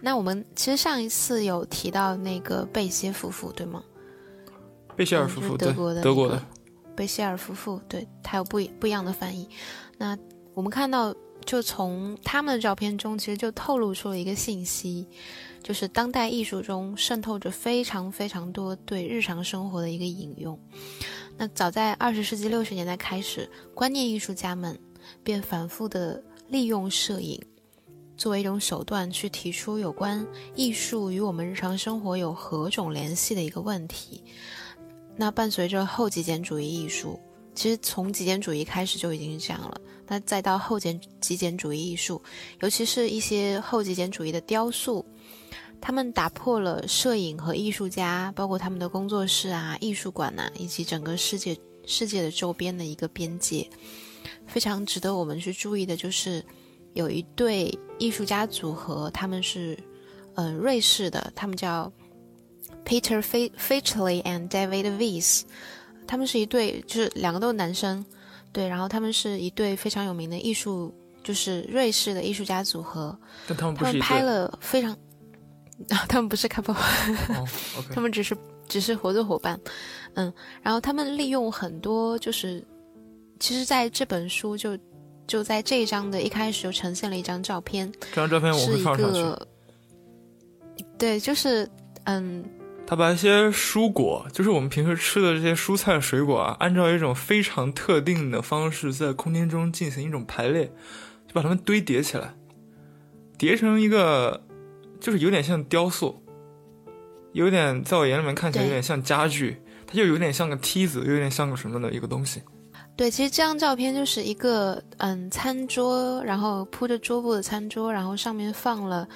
那我们其实上一次有提到那个贝歇夫妇，对吗？贝歇尔夫妇，德国的德国的贝歇尔夫妇，对，他有不不一样的翻译。那我们看到，就从他们的照片中，其实就透露出了一个信息，就是当代艺术中渗透着非常非常多对日常生活的一个引用。那早在二十世纪六十年代开始，观念艺术家们便反复的利用摄影作为一种手段，去提出有关艺术与我们日常生活有何种联系的一个问题。那伴随着后极简主义艺术，其实从极简主义开始就已经是这样了。那再到后简极简主义艺术，尤其是一些后极简主义的雕塑。他们打破了摄影和艺术家，包括他们的工作室啊、艺术馆呐，以及整个世界世界的周边的一个边界。非常值得我们去注意的就是，有一对艺术家组合，他们是，呃，瑞士的，他们叫 Peter f e i c h l y and David Weiss，他们是一对，就是两个都是男生，对，然后他们是一对非常有名的艺术，就是瑞士的艺术家组合。但他们不是他们拍了非常。他们不是 couple，他们只是只是合作伙伴，嗯，然后他们利用很多就是，其实在这本书就就在这一张的一开始就呈现了一张照片，这张照片我会放上去。对，就是嗯，他把一些蔬果，就是我们平时吃的这些蔬菜水果啊，按照一种非常特定的方式在空间中进行一种排列，就把它们堆叠起来，叠成一个。就是有点像雕塑，有点在我眼里面看起来有点像家具，它就有点像个梯子，有点像个什么的一个东西。对，其实这张照片就是一个嗯餐桌，然后铺着桌布的餐桌，然后上面放了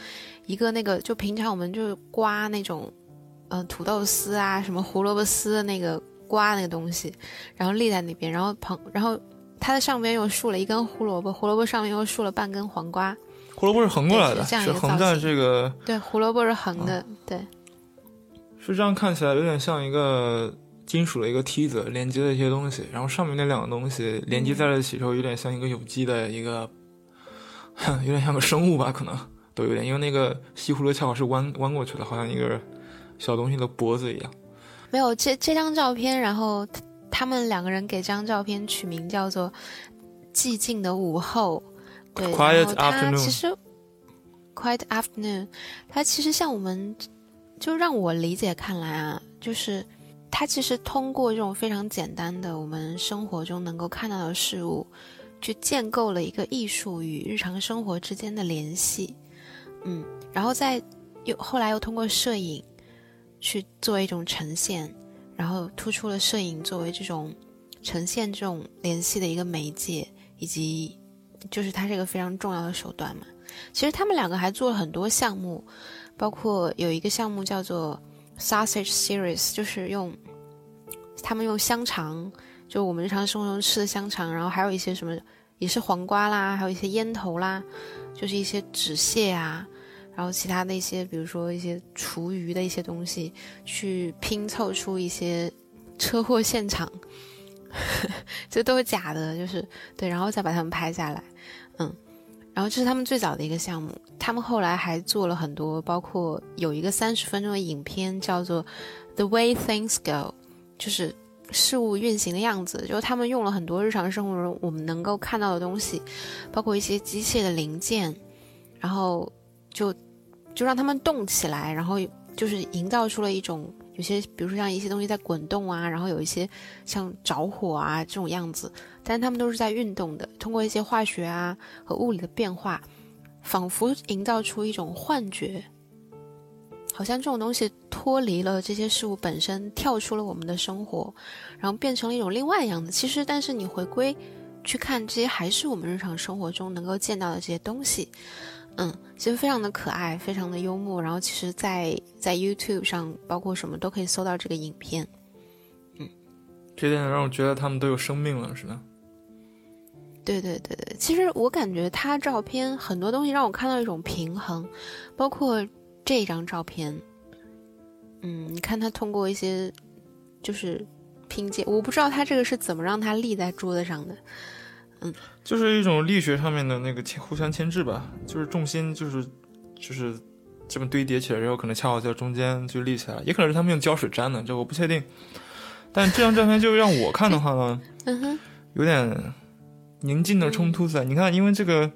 一个那个就平常我们就刮那种嗯土豆丝啊什么胡萝卜丝的那个刮那个东西，然后立在那边，然后旁然后它的上边又竖了一根胡萝卜，胡萝卜上面又竖了半根黄瓜。胡萝卜是横过来的，是横在这个。对，胡萝卜是横的，对。是这样看起来有点像一个金属的一个梯子连接的一些东西，然后上面那两个东西连接在了一起之后，有点像一个有机的一个，有点像个生物吧，可能都有点，因为那个西葫芦恰好是弯弯过去的，好像一个小东西的脖子一样。没有这这张照片，然后他们两个人给这张照片取名叫做“寂静的午后”。对，然后它其实，quiet afternoon，它其实像我们，就让我理解看来啊，就是它其实通过这种非常简单的我们生活中能够看到的事物，去建构了一个艺术与日常生活之间的联系，嗯，然后再又后来又通过摄影去做一种呈现，然后突出了摄影作为这种呈现这种联系的一个媒介以及。就是它是一个非常重要的手段嘛。其实他们两个还做了很多项目，包括有一个项目叫做 Sausage Series，就是用他们用香肠，就我们日常生活中吃的香肠，然后还有一些什么也是黄瓜啦，还有一些烟头啦，就是一些纸屑啊，然后其他的一些，比如说一些厨余的一些东西，去拼凑出一些车祸现场。这都是假的，就是对，然后再把他们拍下来，嗯，然后这是他们最早的一个项目。他们后来还做了很多，包括有一个三十分钟的影片叫做《The Way Things Go》，就是事物运行的样子。就他们用了很多日常生活中我们能够看到的东西，包括一些机械的零件，然后就就让他们动起来，然后就是营造出了一种。有些，比如说像一些东西在滚动啊，然后有一些像着火啊这种样子，但他们都是在运动的。通过一些化学啊和物理的变化，仿佛营造出一种幻觉，好像这种东西脱离了这些事物本身，跳出了我们的生活，然后变成了一种另外样子。其实，但是你回归去看，这些还是我们日常生活中能够见到的这些东西。嗯，其实非常的可爱，非常的幽默。然后其实，在在 YouTube 上，包括什么都可以搜到这个影片。嗯，这点让我觉得他们都有生命了，是吧？对对对对，其实我感觉他照片很多东西让我看到一种平衡，包括这张照片。嗯，你看他通过一些就是拼接，我不知道他这个是怎么让它立在桌子上的。嗯，就是一种力学上面的那个牵互相牵制吧，就是重心就是就是这么堆叠起来然后，可能恰好在中间就立起来，也可能是他们用胶水粘的，这我不确定。但这张照片就让我看的话呢，嗯哼，有点宁静的冲突在。你看，因为这个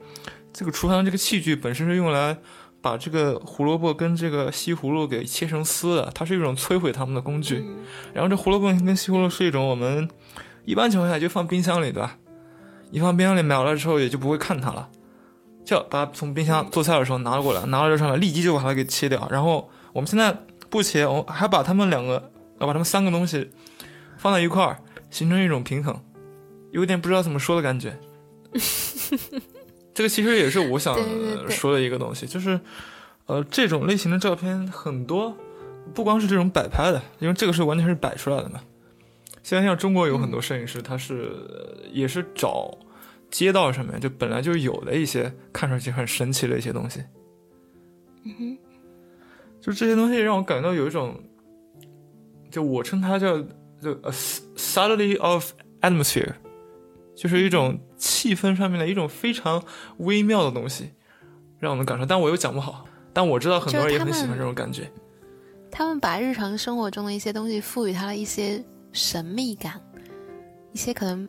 这个厨房这个器具本身是用来把这个胡萝卜跟这个西葫芦给切成丝的，它是一种摧毁它们的工具。然后这胡萝卜跟西葫芦是一种我们一般情况下就放冰箱里，对吧？一放冰箱里，买了之后也就不会看它了，就把它从冰箱做菜的时候拿了过来，拿到这上来，立即就把它给切掉。然后我们现在不切，我还把它们两个，要把它们三个东西。放在一块儿，形成一种平衡，有点不知道怎么说的感觉。这个其实也是我想说的一个东西，就是，呃，这种类型的照片很多，不光是这种摆拍的，因为这个是完全是摆出来的嘛。现在像中国有很多摄影师，他是也是找街道上面就本来就有的一些看上去很神奇的一些东西。嗯哼，就这些东西让我感到有一种，就我称它叫。就 a subtlety of atmosphere，就是一种气氛上面的一种非常微妙的东西，让我们感受。但我又讲不好，但我知道很多人也很喜欢这种感觉。他们把日常生活中的一些东西赋予它了一些神秘感，一些可能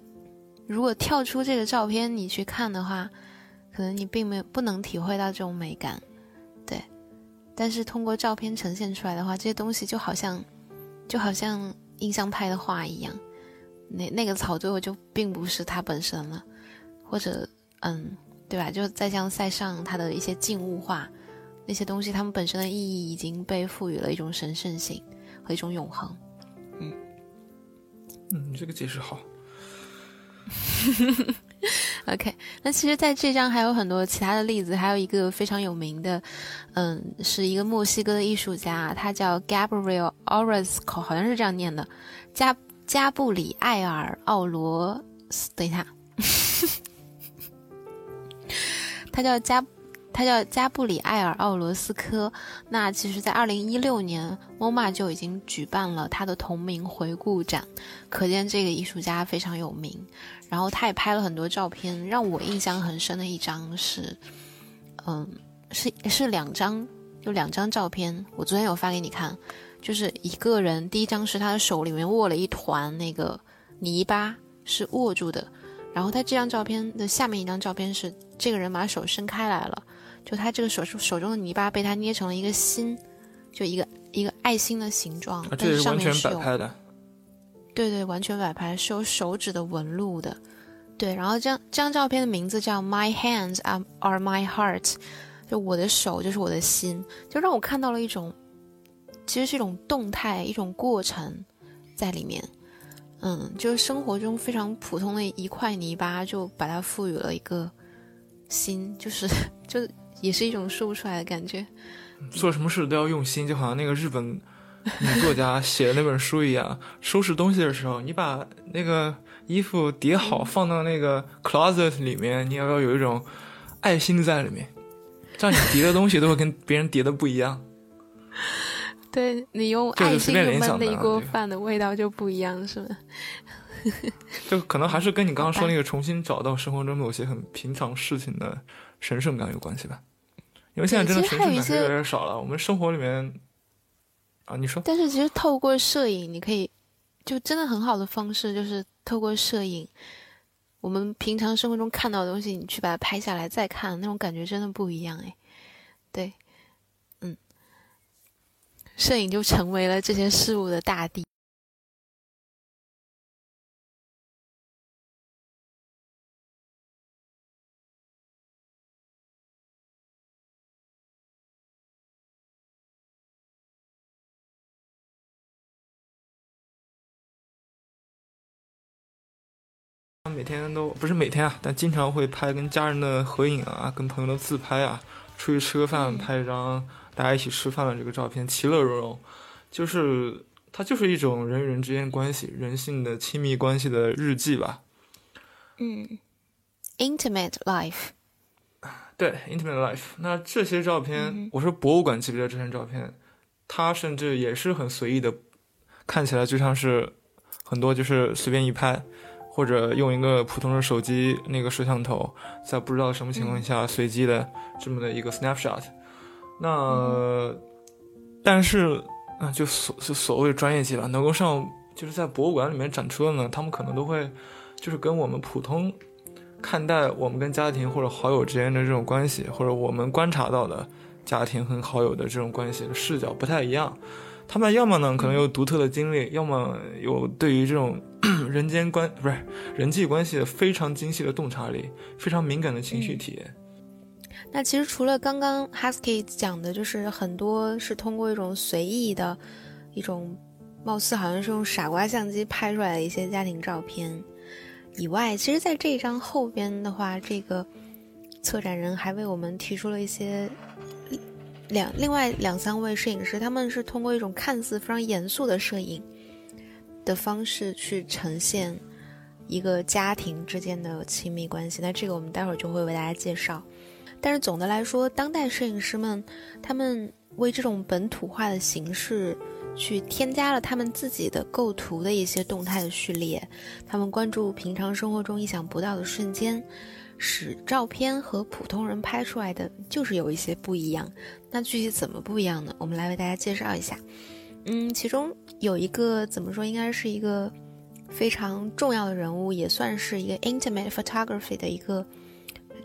如果跳出这个照片你去看的话，可能你并没有不能体会到这种美感，对。但是通过照片呈现出来的话，这些东西就好像，就好像。印象派的画一样，那那个草最后就并不是它本身了，或者嗯，对吧？就再像塞尚他的一些静物画，那些东西，它们本身的意义已经被赋予了一种神圣性和一种永恒。嗯，嗯，这个解释好。OK，那其实，在这张还有很多其他的例子，还有一个非常有名的，嗯，是一个墨西哥的艺术家，他叫 Gabriel Orozco，好像是这样念的，加加布里埃尔奥罗斯。等一下，他叫加。他叫加布里埃尔·奥罗斯科。那其实，在二零一六年，MoMA 就已经举办了他的同名回顾展，可见这个艺术家非常有名。然后他也拍了很多照片，让我印象很深的一张是，嗯，是是两张，就两张照片。我昨天有发给你看，就是一个人，第一张是他的手里面握了一团那个泥巴，是握住的。然后他这张照片的下面一张照片是这个人把手伸开来了。就他这个手手中的泥巴被他捏成了一个心，就一个一个爱心的形状，但是上面是有，对对，完全摆拍是有手指的纹路的，对。然后这张这张照片的名字叫 My hands are are my heart，就我的手就是我的心，就让我看到了一种，其实是一种动态，一种过程在里面。嗯，就是生活中非常普通的一块泥巴，就把它赋予了一个心，就是 就。也是一种说不出来的感觉。做什么事都要用心，就好像那个日本女作家 写的那本书一样。收拾东西的时候，你把那个衣服叠好，放到那个 closet 里面，你要要有一种爱心在里面，这样你叠的东西都会跟别人叠的不一样。对你用爱心焖的一锅饭的味道就不一样，是吗？就 可能还是跟你刚刚说那个重新找到生活中某些很平常事情的神圣感有关系吧。因为现在真的神圣感是越来越少了。我们生活里面啊，你说？但是其实透过摄影，你可以就真的很好的方式，就是透过摄影，我们平常生活中看到的东西，你去把它拍下来再看，那种感觉真的不一样哎。对，嗯，摄影就成为了这些事物的大地。每天都不是每天啊，但经常会拍跟家人的合影啊，跟朋友的自拍啊，出去吃个饭拍一张大家一起吃饭的这个照片，其乐融融。就是它就是一种人与人之间关系、人性的亲密关系的日记吧。嗯，intimate life。对，intimate life。那这些照片，我说博物馆级别的这些照片，它甚至也是很随意的，看起来就像是很多就是随便一拍。或者用一个普通的手机那个摄像头，在不知道什么情况下随机的这么的一个 snapshot，那但是啊，就所就所谓专业级了，能够上就是在博物馆里面展出的呢，他们可能都会就是跟我们普通看待我们跟家庭或者好友之间的这种关系，或者我们观察到的家庭和好友的这种关系的视角不太一样。他们要么呢可能有独特的经历，要么有对于这种 人间关不是人际关系的非常精细的洞察力，非常敏感的情绪体验。那其实除了刚刚 Husky 讲的，就是很多是通过一种随意的，一种貌似好像是用傻瓜相机拍出来的一些家庭照片以外，其实在这一张后边的话，这个策展人还为我们提出了一些。两另外两三位摄影师，他们是通过一种看似非常严肃的摄影的方式去呈现一个家庭之间的亲密关系。那这个我们待会儿就会为大家介绍。但是总的来说，当代摄影师们他们为这种本土化的形式去添加了他们自己的构图的一些动态的序列，他们关注平常生活中意想不到的瞬间。使照片和普通人拍出来的就是有一些不一样，那具体怎么不一样呢？我们来为大家介绍一下。嗯，其中有一个怎么说，应该是一个非常重要的人物，也算是一个 intimate photography 的一个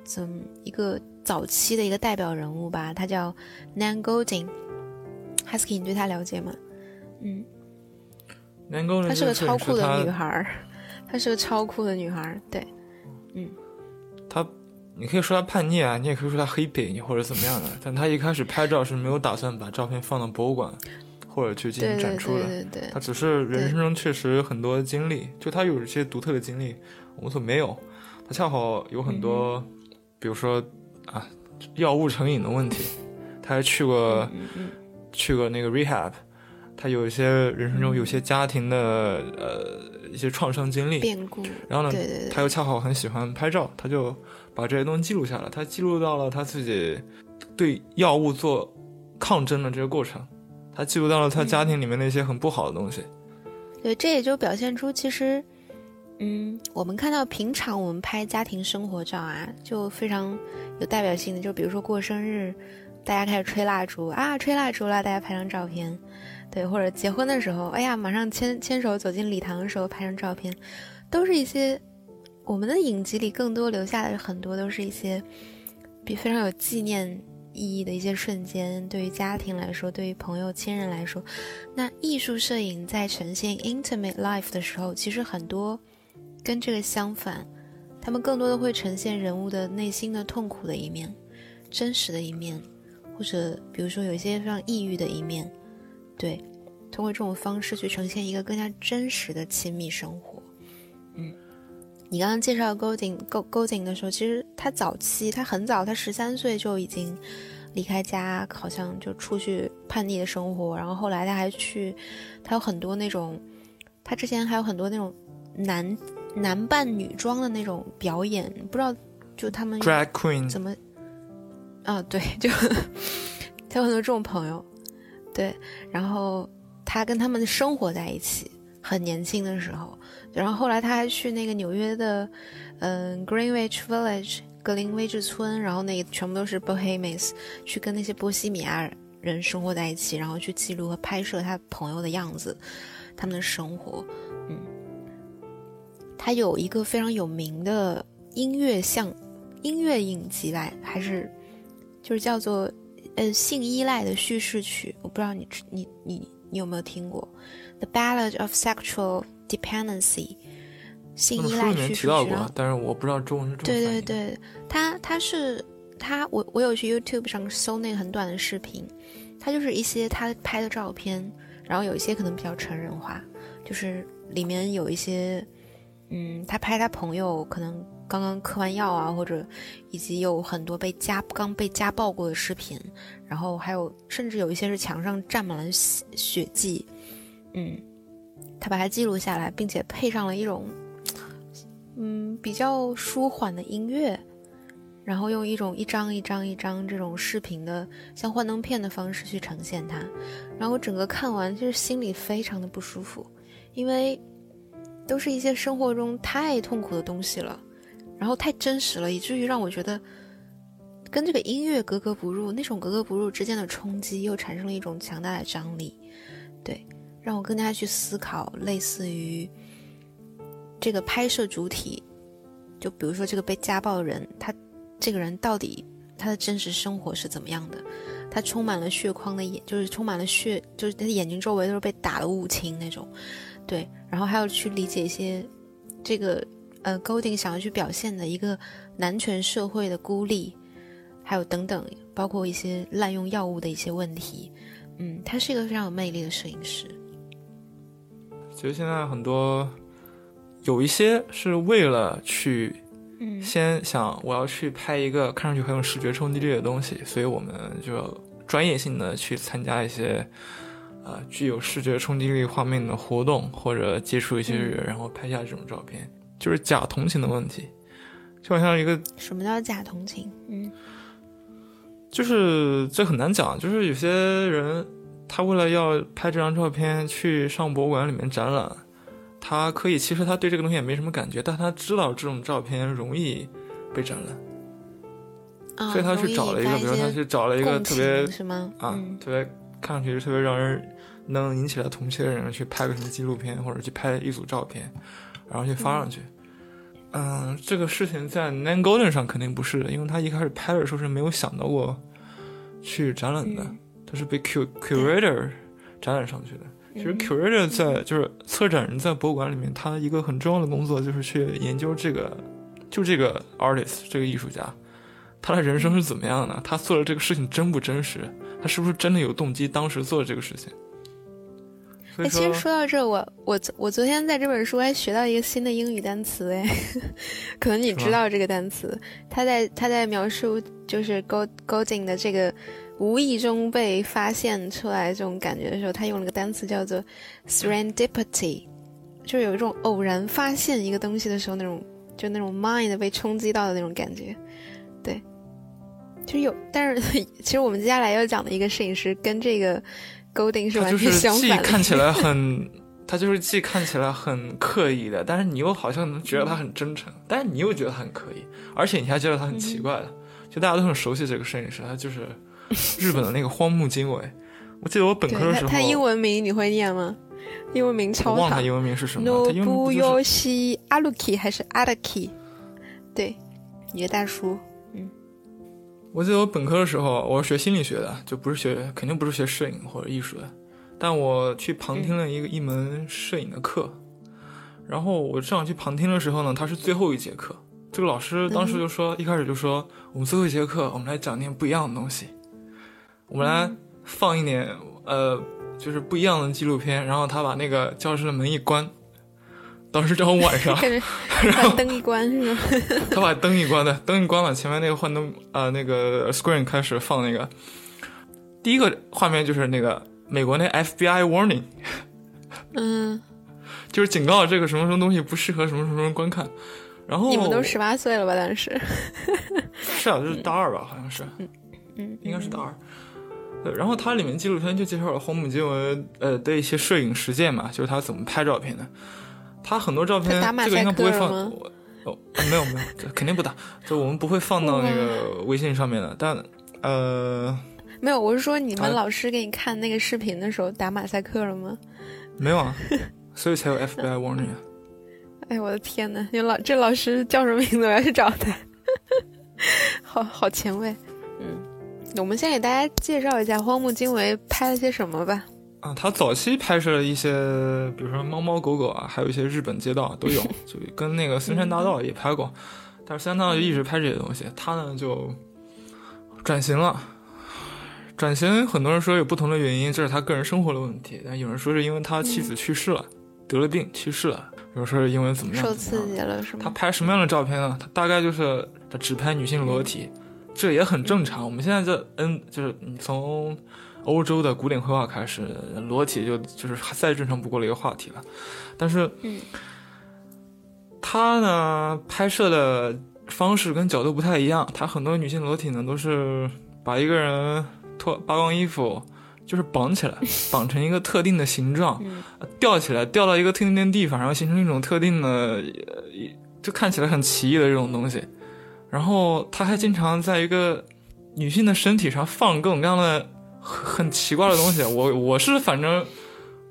怎一个早期的一个代表人物吧。他叫 Nan Goldin。Husky，你对他了解吗？嗯，Nan Goldin，她是个超酷的女孩，她是个超酷的女孩，对，嗯。她，你可以说她叛逆啊，你也可以说她黑北或者怎么样的。但她一开始拍照是没有打算把照片放到博物馆，或者去进行展出的。对对对。他只是人生中确实有很多经历，就他有一些独特的经历，我们所没有。他恰好有很多，比如说啊，药物成瘾的问题，他还去过，去过那个 rehab。他有一些人生中有些家庭的呃。一些创伤经历，变故，然后呢，对对对，他又恰好很喜欢拍照，他就把这些东西记录下来。他记录到了他自己对药物做抗争的这个过程，他记录到了他家庭里面那些很不好的东西。对，这也就表现出其实，嗯，我们看到平常我们拍家庭生活照啊，就非常有代表性的，就比如说过生日，大家开始吹蜡烛啊，吹蜡烛了，大家拍张照片。对，或者结婚的时候，哎呀，马上牵牵手走进礼堂的时候拍张照片，都是一些我们的影集里更多留下的很多都是一些比非常有纪念意义的一些瞬间。对于家庭来说，对于朋友亲人来说，那艺术摄影在呈现 intimate life 的时候，其实很多跟这个相反，他们更多的会呈现人物的内心的痛苦的一面，真实的一面，或者比如说有一些非常抑郁的一面。对，通过这种方式去呈现一个更加真实的亲密生活。嗯，你刚刚介绍 Golding Go Golding 的时候，其实他早期他很早，他十三岁就已经离开家，好像就出去叛逆的生活。然后后来他还去，他有很多那种，他之前还有很多那种男男扮女装的那种表演，不知道就他们 Drag Queen 怎么啊？对，就他有很多这种朋友。对，然后他跟他们生活在一起，很年轻的时候，然后后来他还去那个纽约的，嗯，Greenwich Village 格林威治村，然后那个全部都是 Bohemians，去跟那些波西米亚人生活在一起，然后去记录和拍摄他朋友的样子，他们的生活，嗯，他有一个非常有名的音乐像音乐影集来，还是就是叫做。呃，性依赖的叙事曲，我不知道你你你你有没有听过《The Ballad of Sexual Dependency》？性依赖叙事曲。提到过，但是我不知道中文是。对对对，他他是他，我我有去 YouTube 上搜那个很短的视频，他就是一些他拍的照片，然后有一些可能比较成人化，就是里面有一些，嗯，他拍他朋友可能。刚刚嗑完药啊，或者以及有很多被家刚被家暴过的视频，然后还有甚至有一些是墙上沾满了血血迹，嗯，他把它记录下来，并且配上了一种嗯比较舒缓的音乐，然后用一种一张一张一张这种视频的像幻灯片的方式去呈现它，然后整个看完就是心里非常的不舒服，因为都是一些生活中太痛苦的东西了。然后太真实了，以至于让我觉得跟这个音乐格格不入，那种格格不入之间的冲击又产生了一种强大的张力，对，让我更加去思考，类似于这个拍摄主体，就比如说这个被家暴的人，他这个人到底他的真实生活是怎么样的？他充满了血框的眼，就是充满了血，就是他的眼睛周围都是被打了雾青那种，对，然后还要去理解一些这个呃 Golding 想要去表现的一个男权社会的孤立。还有等等，包括一些滥用药物的一些问题，嗯，他是一个非常有魅力的摄影师。其实现在很多有一些是为了去，嗯，先想我要去拍一个看上去很有视觉冲击力的东西，所以我们就专业性的去参加一些呃具有视觉冲击力画面的活动，或者接触一些人，然后拍下这种照片，就是假同情的问题，就好像一个。什么叫假同情？嗯。就是这很难讲，就是有些人他为了要拍这张照片去上博物馆里面展览，他可以其实他对这个东西也没什么感觉，但他知道这种照片容易被展览，所以他去找了一个，比如他去找了一个特别啊，特别看上去特别让人能引起来同期的人去拍个什么纪录片，或者去拍一组照片，然后去发上去。嗯，这个事情在 Nan Golden 上肯定不是的，因为他一开始拍的时候是没有想到过去展览的，他是被 Q Curator 展览上去的。其实 Curator 在就是策展人在博物馆里面，他一个很重要的工作就是去研究这个，就这个 artist 这个艺术家，他的人生是怎么样的，他做的这个事情真不真实，他是不是真的有动机当时做这个事情。哎，其实说到这，我我我昨天在这本书还学到一个新的英语单词，哎，可能你知道这个单词。他在他在描述就是 Go Golding 的这个无意中被发现出来这种感觉的时候，他用了个单词叫做 serendipity，就是有一种偶然发现一个东西的时候那种就那种 mind 被冲击到的那种感觉。对，其实有，但是 其实我们接下来要讲的一个摄影师跟这个。Golding 是完全相反。既看起来 很，他就是既看起来很刻意的，但是你又好像能觉得他很真诚，但是你又觉得他很刻意，而且你还觉得他很奇怪的。就大家都很熟悉这个摄影师，他就是日本的那个荒木经惟。我记得我本科的时候，他英文名你会念吗？英文名超长。忘他英文名是什么？Nobuyoshi Aruki 还是 Araki？对，一个大叔。我记得我本科的时候，我是学心理学的，就不是学，肯定不是学摄影或者艺术的。但我去旁听了一个一门摄影的课，然后我正好去旁听的时候呢，他是最后一节课。这个老师当时就说，一开始就说，我们最后一节课，我们来讲点不一样的东西，我们来放一点呃，就是不一样的纪录片。然后他把那个教室的门一关。当时正好晚上，然后灯一关是吗？他把灯一关的，灯一关了，前面那个幻灯啊，那个 screen 开始放那个，第一个画面就是那个美国那 FBI warning，嗯，就是警告这个什么什么东西不适合什么什么人观看。然后你们都十八岁了吧？当时是啊，就是大二吧，好像是，嗯嗯，应该是大二。对，然后它里面纪录片就介绍了荒木经文呃的一些摄影实践嘛，就是他怎么拍照片的。他很多照片，这个应该不会放。哦，没有没有，肯定不打。就我们不会放到那个微信上面的。但呃，没有，我是说你们老师给你看那个视频的时候打马赛克了吗？没有啊，所以才有 FBI warning。哎，我的天呐，你老这老师叫什么名字？我要去找他。好好前卫。嗯，我们先给大家介绍一下荒木经惟拍了些什么吧。啊，他早期拍摄了一些，比如说猫猫狗狗啊，还有一些日本街道都有，就跟那个森山大道也拍过，但是森山大道就一直拍这些东西，他呢就转型了。转型，很多人说有不同的原因，这是他个人生活的问题，但有人说是因为他妻子去世了，得了病去世了，有人说是因为怎么样？受刺激了是吗？他拍什么样的照片呢？他大概就是他只拍女性裸体，这也很正常。我们现在这嗯，就是你从。欧洲的古典绘画开始，裸体就就是再正常不过的一个话题了。但是，嗯他呢拍摄的方式跟角度不太一样。他很多女性裸体呢都是把一个人脱扒光衣服，就是绑起来，绑成一个特定的形状，吊起来，吊到一个特定的地方，然后形成一种特定的，就看起来很奇异的这种东西。然后他还经常在一个女性的身体上放各种各样的很奇怪的东西。我我是反正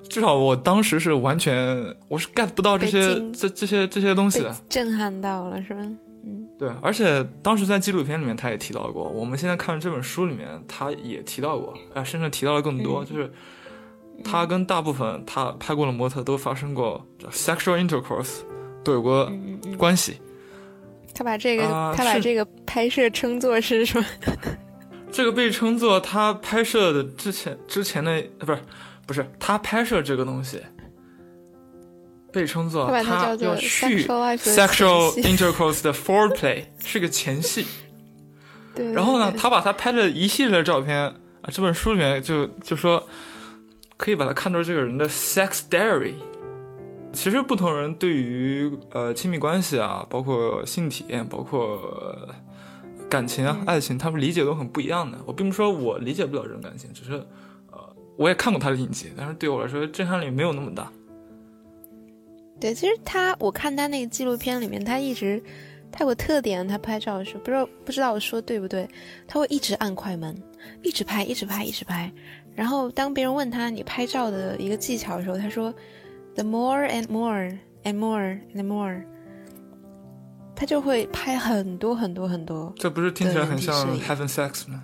至少我当时是完全我是 get 不到这些这这些这些东西的，震撼到了是吧？嗯，对，而且当时在纪录片里面他也提到过，我们现在看这本书里面他也提到过，啊，甚至提到了更多，就是他跟大部分他拍过的模特都发生过 sexual intercourse，都有过关系。他把这个他把这个拍摄称作是什么？这个被称作他拍摄的之前之前的不是不是他拍摄这个东西。被称作他要去 sexual intercourse 的 foreplay 是个前戏，对。然后呢，他把他拍的一系列的照片啊，这本书里面就就说可以把它看作这个人的 sex diary。其实不同人对于呃亲密关系啊，包括性体验，包括感情啊、爱情，他们理解都很不一样的。我并不说我理解不了这种感情，只是呃我也看过他的影集，但是对我来说震撼力没有那么大。对，其实他，我看他那个纪录片里面，他一直，他有个特点，他拍照的时候，不知道不知道我说对不对，他会一直按快门，一直拍，一直拍，一直拍。然后当别人问他你拍照的一个技巧的时候，他说，the more and more and more and more，他就会拍很多很多很多。这不是听起来很像 having sex 吗？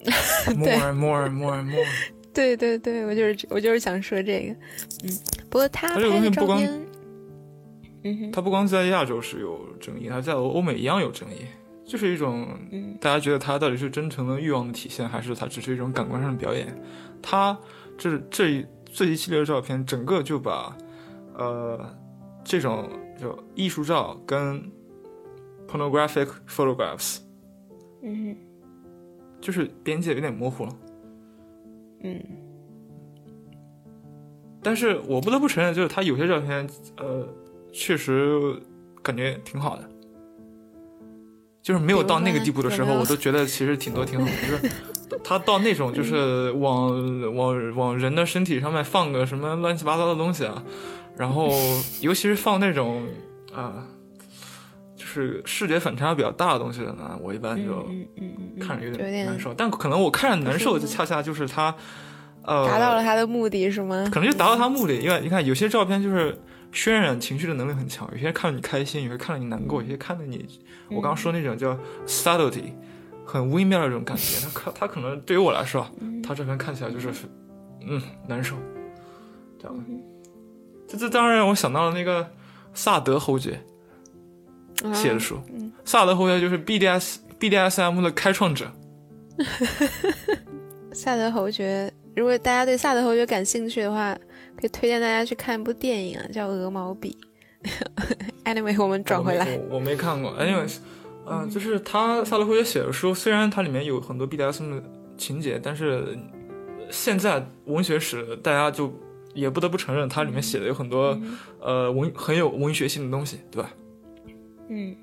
more and more and more and more。对对对，我就是我就是想说这个，嗯，不过他这个东西不光，嗯，他不光在亚洲是有争议，他在欧美一样有争议，就是一种，大家觉得他到底是真诚的欲望的体现，还是他只是一种感官上的表演？他这这一这一系列的照片，整个就把，呃，这种就艺术照跟 pornographic photographs，嗯，就是边界有点模糊了。嗯，但是我不得不承认，就是他有些照片，呃，确实感觉挺好的，就是没有到那个地步的时候，我都觉得其实挺多挺好的。就是他到那种，就是往往往人的身体上面放个什么乱七八糟的东西啊，然后 尤其是放那种啊，就是视觉反差比较大的东西的呢，我一般就看着有点难受。但可能我看着难受，就恰恰就是他。呃，达到了他的目的是吗？可能就达到他目的，因为你看有些照片就是渲染情绪的能力很强，有些看着你开心，有些看着你难过，有些看着你，我刚刚说那种叫 subtlety，很微妙的这种感觉。他可他可能对于我来说，他这边看起来就是嗯难受，这样。这这当然让我想到了那个萨德侯爵写的书，萨德侯爵就是 BDS BDSM 的开创者。萨德侯爵。如果大家对萨德侯爵感兴趣的话，可以推荐大家去看一部电影啊，叫《鹅毛笔》。Anyway，我们转回来，我没看过。Anyway，嗯，就是他萨德侯爵写的书，虽然它里面有很多 BDSM 的情节，但是现在文学史大家就也不得不承认，它里面写的有很多呃文很有文学性的东西，对吧？嗯，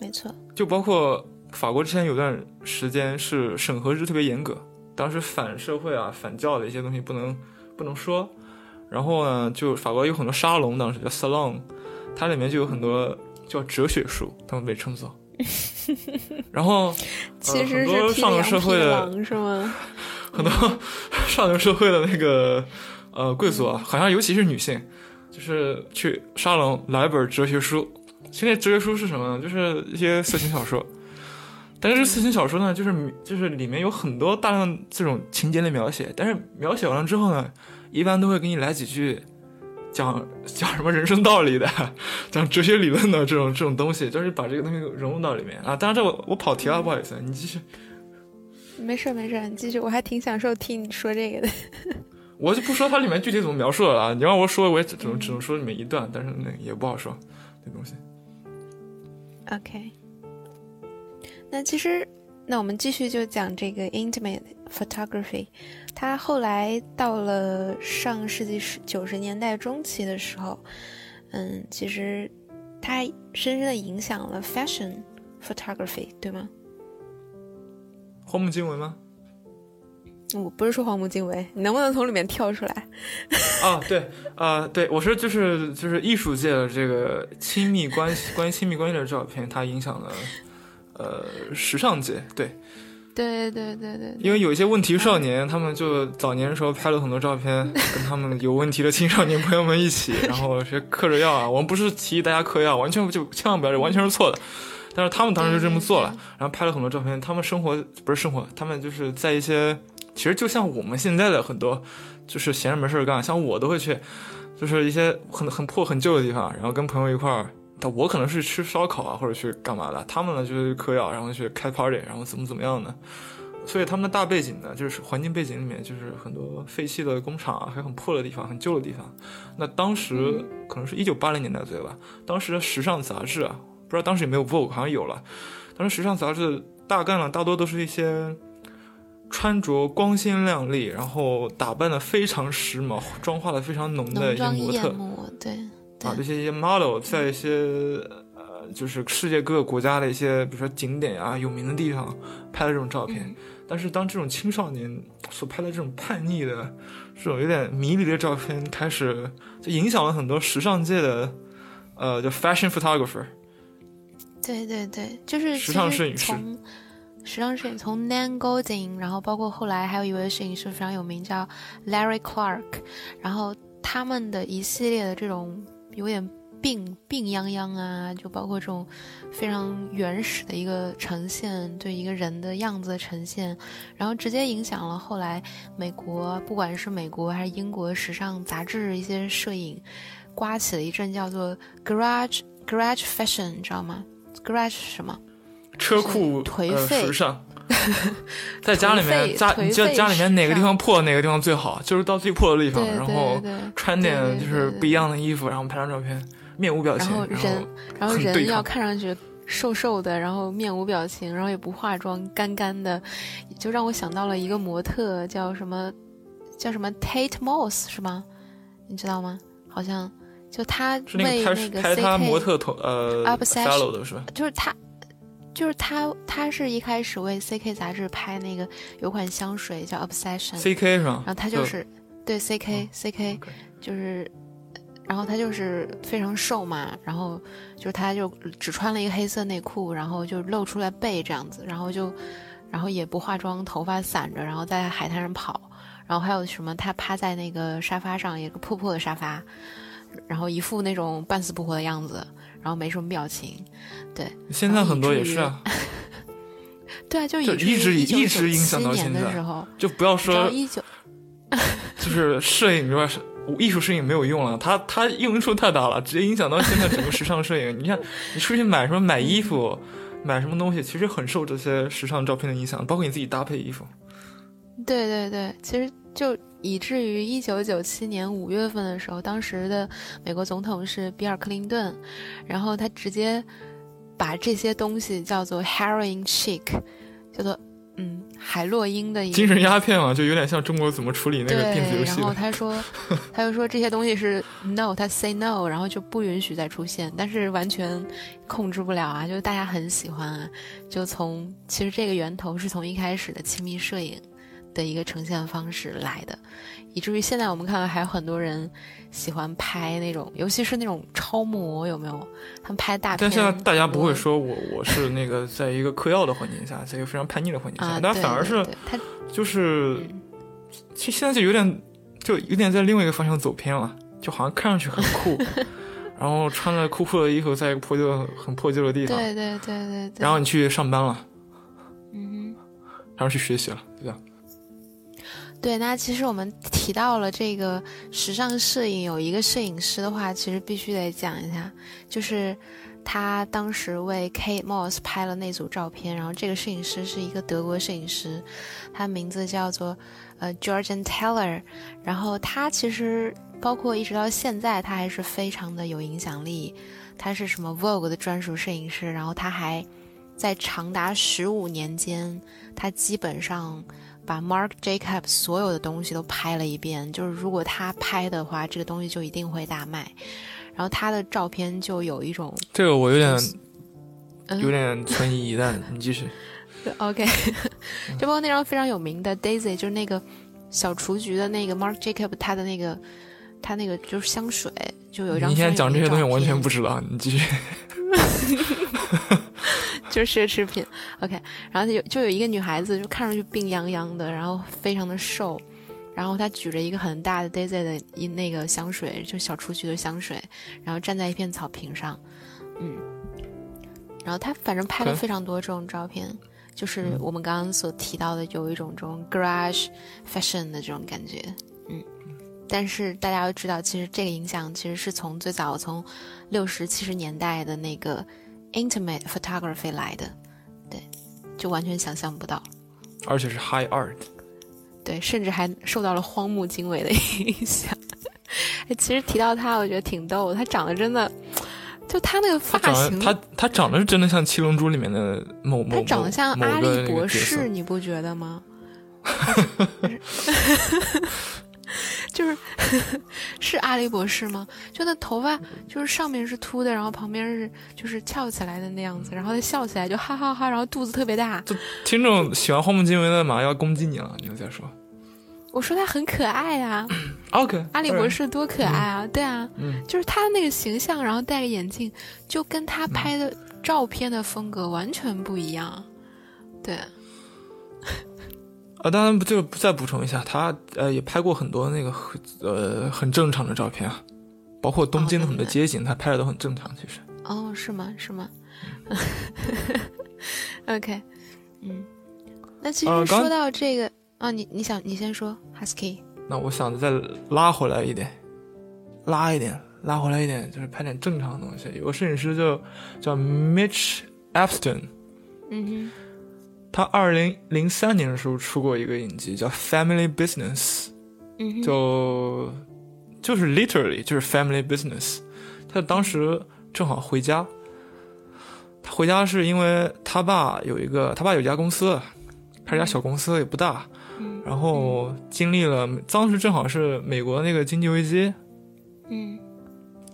没错。就包括法国之前有段时间是审核制特别严格。当时反社会啊、反教的一些东西不能不能说，然后呢，就法国有很多沙龙，当时叫 salon，它里面就有很多叫哲学书，他们被称作。然后，其实很多上流社会的，是吗？很多 上流社会的那个呃贵族啊，好像尤其是女性，就是去沙龙来本哲学书。现在哲学书是什么呢？就是一些色情小说。但是色情小说呢，就是就是里面有很多大量这种情节的描写，但是描写完了之后呢，一般都会给你来几句，讲 讲什么人生道理的，讲哲学理论的这种这种东西，就是把这个东西融入到里面啊。当然这我我跑题了，不好意思，你继续。没事没事，你继续，我还挺享受听你说这个的。我就不说它里面具体怎么描述了啊，你让我说，我也只能只能说里面一段，但是那也不好说那东西。OK。那其实，那我们继续就讲这个 intimate photography。它后来到了上世纪十九十年代中期的时候，嗯，其实它深深的影响了 fashion photography，对吗？荒木经惟吗？我不是说荒木经惟，你能不能从里面跳出来？啊，对，啊，对，我说就是就是艺术界的这个亲密关系，关于亲密关系的照片，它影响了。呃时尚界，对。对对对对，因为有一些问题少年，他们就早年的时候拍了很多照片，跟他们有问题的青少年朋友们一起，然后是嗑着药啊。我们不是提议大家嗑药，完全就千万不要，完全是错的。但是他们当时就这么做了，然后拍了很多照片。他们生活不是生活，他们就是在一些，其实就像我们现在的很多，就是闲着没事干，像我都会去，就是一些很很破很旧的地方，然后跟朋友一块儿。我可能是吃烧烤啊，或者去干嘛的。他们呢就是嗑药，然后去开 party，然后怎么怎么样的。所以他们的大背景呢，就是环境背景里面就是很多废弃的工厂啊，还有很破的地方，很旧的地方。那当时可能是一九八零年代左右吧。当时的时尚杂志啊，不知道当时有没有 Vogue，好像有了。当时时尚杂志大概呢，大多都是一些穿着光鲜亮丽，然后打扮的非常时髦，妆化的非常浓的一些模特。对。啊，这些一些 model 在一些呃，就是世界各个国家的一些，比如说景点啊、有名的地方拍的这种照片。但是当这种青少年所拍的这种叛逆的、这种有点迷离的照片开始，就影响了很多时尚界的，呃，叫 fashion photographer。对对对，就是时尚摄影师。时尚摄影从 Nan Goldin，然后包括后来还有一位摄影师非常有名叫 Larry Clark，然后他们的一系列的这种。有点病病殃殃啊，就包括这种非常原始的一个呈现，对一个人的样子的呈现，然后直接影响了后来美国，不管是美国还是英国时尚杂志一些摄影，刮起了一阵叫做 garage garage fashion，你知道吗？garage 是什么？车库 颓废时尚。在家里面，家你觉得家里面哪个地方破，哪个地方最好？就是到最破的地方，然后穿点就是不一样的衣服，然后拍张照片，面无表情，然后人，然后人要看上去瘦瘦的，然后面无表情，然后也不化妆，干干的，就让我想到了一个模特，叫什么，叫什么 Tate Moss 是吗？你知道吗？好像就他为那个拍他模特同呃 follow 的是吧？就是他。就是他，他是一开始为 CK 杂志拍那个有款香水叫 Obsession，CK 是吧？然后他就是对 CK，CK 就是，然后他就是非常瘦嘛，然后就是他就只穿了一个黑色内裤，然后就露出来背这样子，然后就，然后也不化妆，头发散着，然后在海滩上跑，然后还有什么他趴在那个沙发上，一个破破的沙发，然后一副那种半死不活的样子。然后没什么表情，对。现在很多也是啊。对啊，就一直一直影响到现在。就不要说一九，就是摄影，主要是艺术摄影没有用了，它它用处太大了，直接影响到现在整个时尚摄影。你看，你出去买什么买衣服，买什么东西，其实很受这些时尚照片的影响，包括你自己搭配衣服。对对对，其实就。以至于一九九七年五月份的时候，当时的美国总统是比尔·克林顿，然后他直接把这些东西叫做 “heroin chic”，叫做嗯海洛因的精神鸦片嘛，就有点像中国怎么处理那个电子游戏。然后他说，他就说这些东西是 no，他 say no，然后就不允许再出现，但是完全控制不了啊，就是大家很喜欢啊，就从其实这个源头是从一开始的亲密摄影。的一个呈现方式来的，以至于现在我们看到还有很多人喜欢拍那种，尤其是那种超模，有没有？他们拍大片。但现在大家不会说我我是那个在一个嗑药的环境下，在一个非常叛逆的环境下，但反而是他就是，其实现在就有点就有点在另外一个方向走偏了，就好像看上去很酷，然后穿着酷酷的衣服，在一个破旧很破旧的地方，对对对对对，然后你去上班了，嗯，然后去学习了，对吧？对，那其实我们提到了这个时尚摄影，有一个摄影师的话，其实必须得讲一下，就是他当时为 Kate Moss 拍了那组照片，然后这个摄影师是一个德国摄影师，他名字叫做呃 Georgian Taylor，然后他其实包括一直到现在，他还是非常的有影响力，他是什么 Vogue 的专属摄影师，然后他还在长达十五年间，他基本上。把 Mark Jacobs 所有的东西都拍了一遍，就是如果他拍的话，这个东西就一定会大卖。然后他的照片就有一种，这个我有点有点存疑，一旦你继续。OK，就包括那张非常有名的 Daisy，就是那个小雏菊的那个 Mark Jacobs，他的那个他那个就是香水，就有一张。你现在讲这些东西完全不知道，你继续。就是奢侈品。OK，然后有就有一个女孩子，就看上去病殃殃的，然后非常的瘦，然后她举着一个很大的 Daisy 的一那个香水，就小雏菊的香水，然后站在一片草坪上，嗯，然后她反正拍了非常多这种照片，就是我们刚刚所提到的有一种这种 garage fashion 的这种感觉，嗯。但是大家要知道，其实这个影响其实是从最早从六十七十年代的那个 intimate photography 来的，对，就完全想象不到。而且是 high art。对，甚至还受到了荒木经惟的影响。哎，其实提到他，我觉得挺逗，他长得真的，就他那个发型，他他长得是真的像《七龙珠》里面的某某他长得像阿笠博士，你不觉得吗？就是 是阿笠博士吗？就那头发，就是上面是秃的，然后旁边是就是翘起来的那样子，然后他笑起来就哈哈哈，然后肚子特别大。就听众喜欢荒木经惟的马上要攻击你了，你又在说？我说他很可爱呀。OK，阿笠博士多可爱啊！对啊，就是他的那个形象，然后戴个眼镜，就跟他拍的照片的风格完全不一样。对。啊，当然不就再补充一下，他呃也拍过很多那个很呃很正常的照片啊，包括东京的很多街景，他拍的都很正常。其实哦，是吗？是吗？OK，嗯，那其实说到这个啊，你你想你先说，Husky。那我想再拉回来一点，拉一点，拉回来一点，就是拍点正常的东西。有个摄影师就叫 Mitch Epstein，嗯哼。他二零零三年的时候出过一个影集，叫《Family Business》，就就是 literally 就是 Family Business。他当时正好回家，他回家是因为他爸有一个，他爸有家公司，他家小公司也不大，然后经历了当时正好是美国那个经济危机，嗯，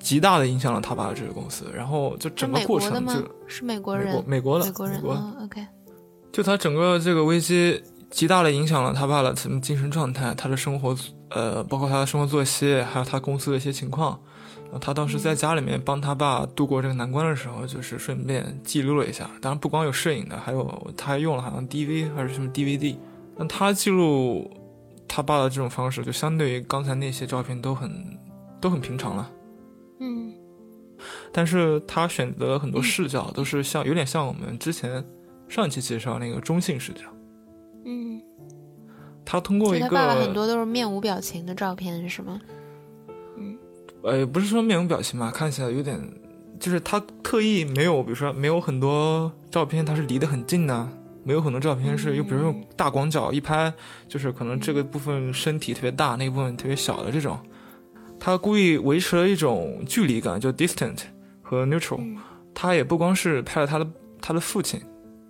极大的影响了他爸这个公司，然后就整个过程就是美国人，美国的美国人，OK。就他整个这个危机极大的影响了他爸的什么精神状态，他的生活，呃，包括他的生活作息，还有他公司的一些情况。他当时在家里面帮他爸度过这个难关的时候，就是顺便记录了一下。当然不光有摄影的，还有他还用了好像 DV 还是什么 DVD。那他记录他爸的这种方式，就相对于刚才那些照片都很都很平常了。嗯，但是他选择了很多视角，都是像有点像我们之前。上一期介绍那个中性视角，嗯，他通过一个，他爸爸很多都是面无表情的照片，是吗？嗯，呃，不是说面无表情吧，看起来有点，就是他特意没有，比如说没有很多照片，他是离得很近的，没有很多照片是又比如用大广角一拍，就是可能这个部分身体特别大，那个部分特别小的这种，他故意维持了一种距离感，就 distant 和 neutral，他也不光是拍了他的他的父亲。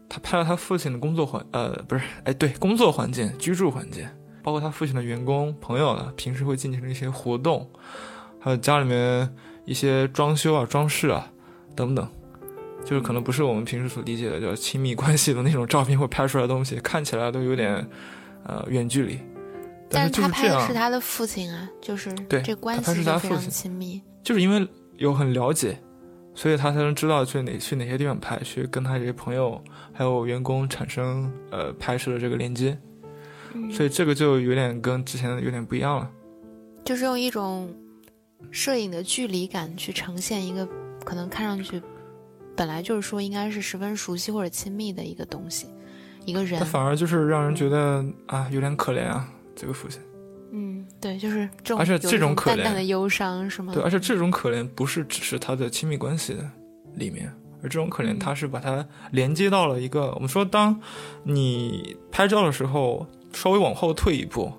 他拍了他父亲的工作环，呃，不是，哎，对，工作环境、居住环境，包括他父亲的员工、朋友的平时会进行的一些活动，还有家里面一些装修啊、装饰啊等等，就是可能不是我们平时所理解的叫亲密关系的那种照片会拍出来的东西，看起来都有点呃远距离。但是他拍的是他的父亲啊，就是对这关系非常亲密，就是因为有很了解。所以他才能知道去哪去哪些地方拍，去跟他这些朋友还有员工产生呃拍摄的这个连接，所以这个就有点跟之前有点不一样了，就是用一种摄影的距离感去呈现一个可能看上去本来就是说应该是十分熟悉或者亲密的一个东西，一个人，他反而就是让人觉得啊有点可怜啊这个父亲。嗯，对，就是这种，而且这种可怜的忧伤是吗？对，而且这种可怜不是只是他的亲密关系的里面，而这种可怜他是把它连接到了一个，我们说，当你拍照的时候稍微往后退一步，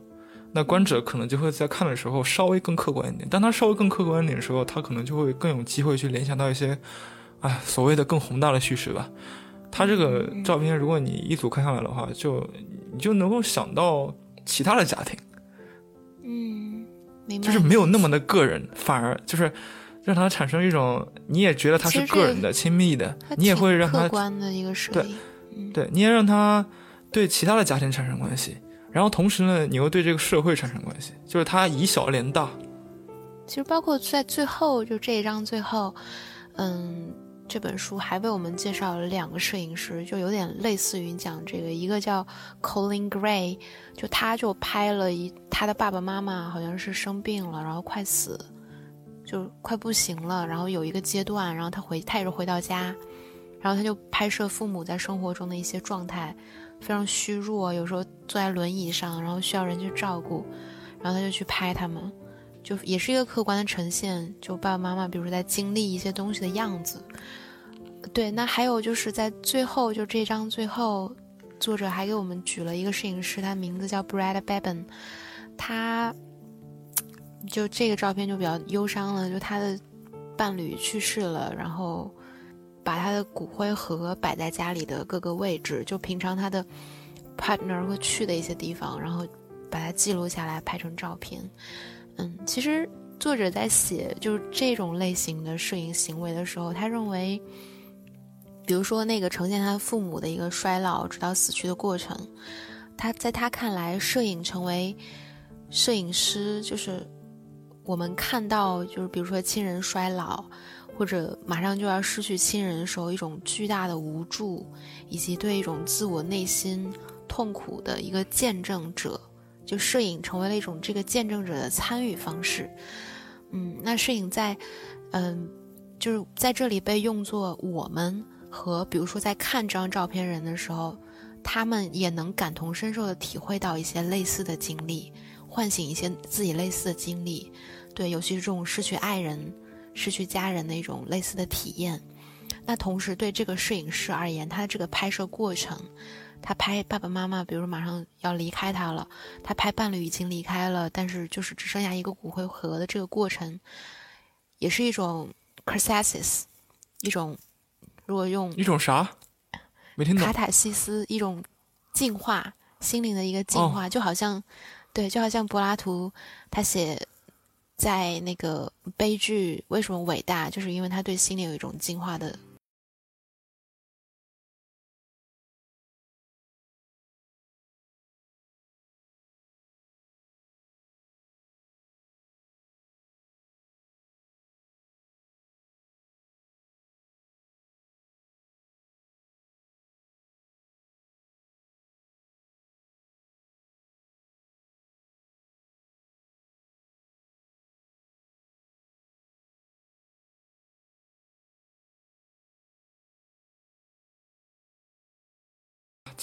那观者可能就会在看的时候稍微更客观一点。当他稍微更客观一点的时候，他可能就会更有机会去联想到一些，哎，所谓的更宏大的叙事吧。他这个照片，如果你一组看下来的话，就你就能够想到其他的家庭。嗯，明白。就是没有那么的个人，反而就是让他产生一种，你也觉得他是个人的、亲密的，你也会让他客观的一个对，对，你也让他对其他的家庭产生关系，然后同时呢，你又对这个社会产生关系，就是他以小连大。其实包括在最后，就这一章最后，嗯，这本书还为我们介绍了两个摄影师，就有点类似于讲这个，一个叫 Colin Gray，就他就拍了一他的爸爸妈妈好像是生病了，然后快死，就快不行了，然后有一个阶段，然后他回他也是回到家，然后他就拍摄父母在生活中的一些状态，非常虚弱，有时候坐在轮椅上，然后需要人去照顾，然后他就去拍他们。就也是一个客观的呈现，就爸爸妈妈，比如说在经历一些东西的样子。对，那还有就是在最后，就这张最后，作者还给我们举了一个摄影师，他名字叫 Brad Beban，他就这个照片就比较忧伤了，就他的伴侣去世了，然后把他的骨灰盒摆在家里的各个位置，就平常他的 partner 会去的一些地方，然后把它记录下来，拍成照片。嗯，其实作者在写就是这种类型的摄影行为的时候，他认为，比如说那个呈现他父母的一个衰老直到死去的过程，他在他看来，摄影成为摄影师，就是我们看到就是比如说亲人衰老，或者马上就要失去亲人的时候，一种巨大的无助，以及对一种自我内心痛苦的一个见证者。就摄影成为了一种这个见证者的参与方式，嗯，那摄影在，嗯，就是在这里被用作我们和比如说在看这张照片人的时候，他们也能感同身受的体会到一些类似的经历，唤醒一些自己类似的经历，对，尤其是这种失去爱人、失去家人的一种类似的体验。那同时对这个摄影师而言，他的这个拍摄过程。他拍爸爸妈妈，比如马上要离开他了，他拍伴侣已经离开了，但是就是只剩下一个骨灰盒的这个过程，也是一种 catharsis，一种如果用一种啥？没听懂。卡塔西斯，一种进化心灵的一个进化，就好像对，就好像柏拉图他写在那个悲剧为什么伟大，就是因为他对心灵有一种进化的。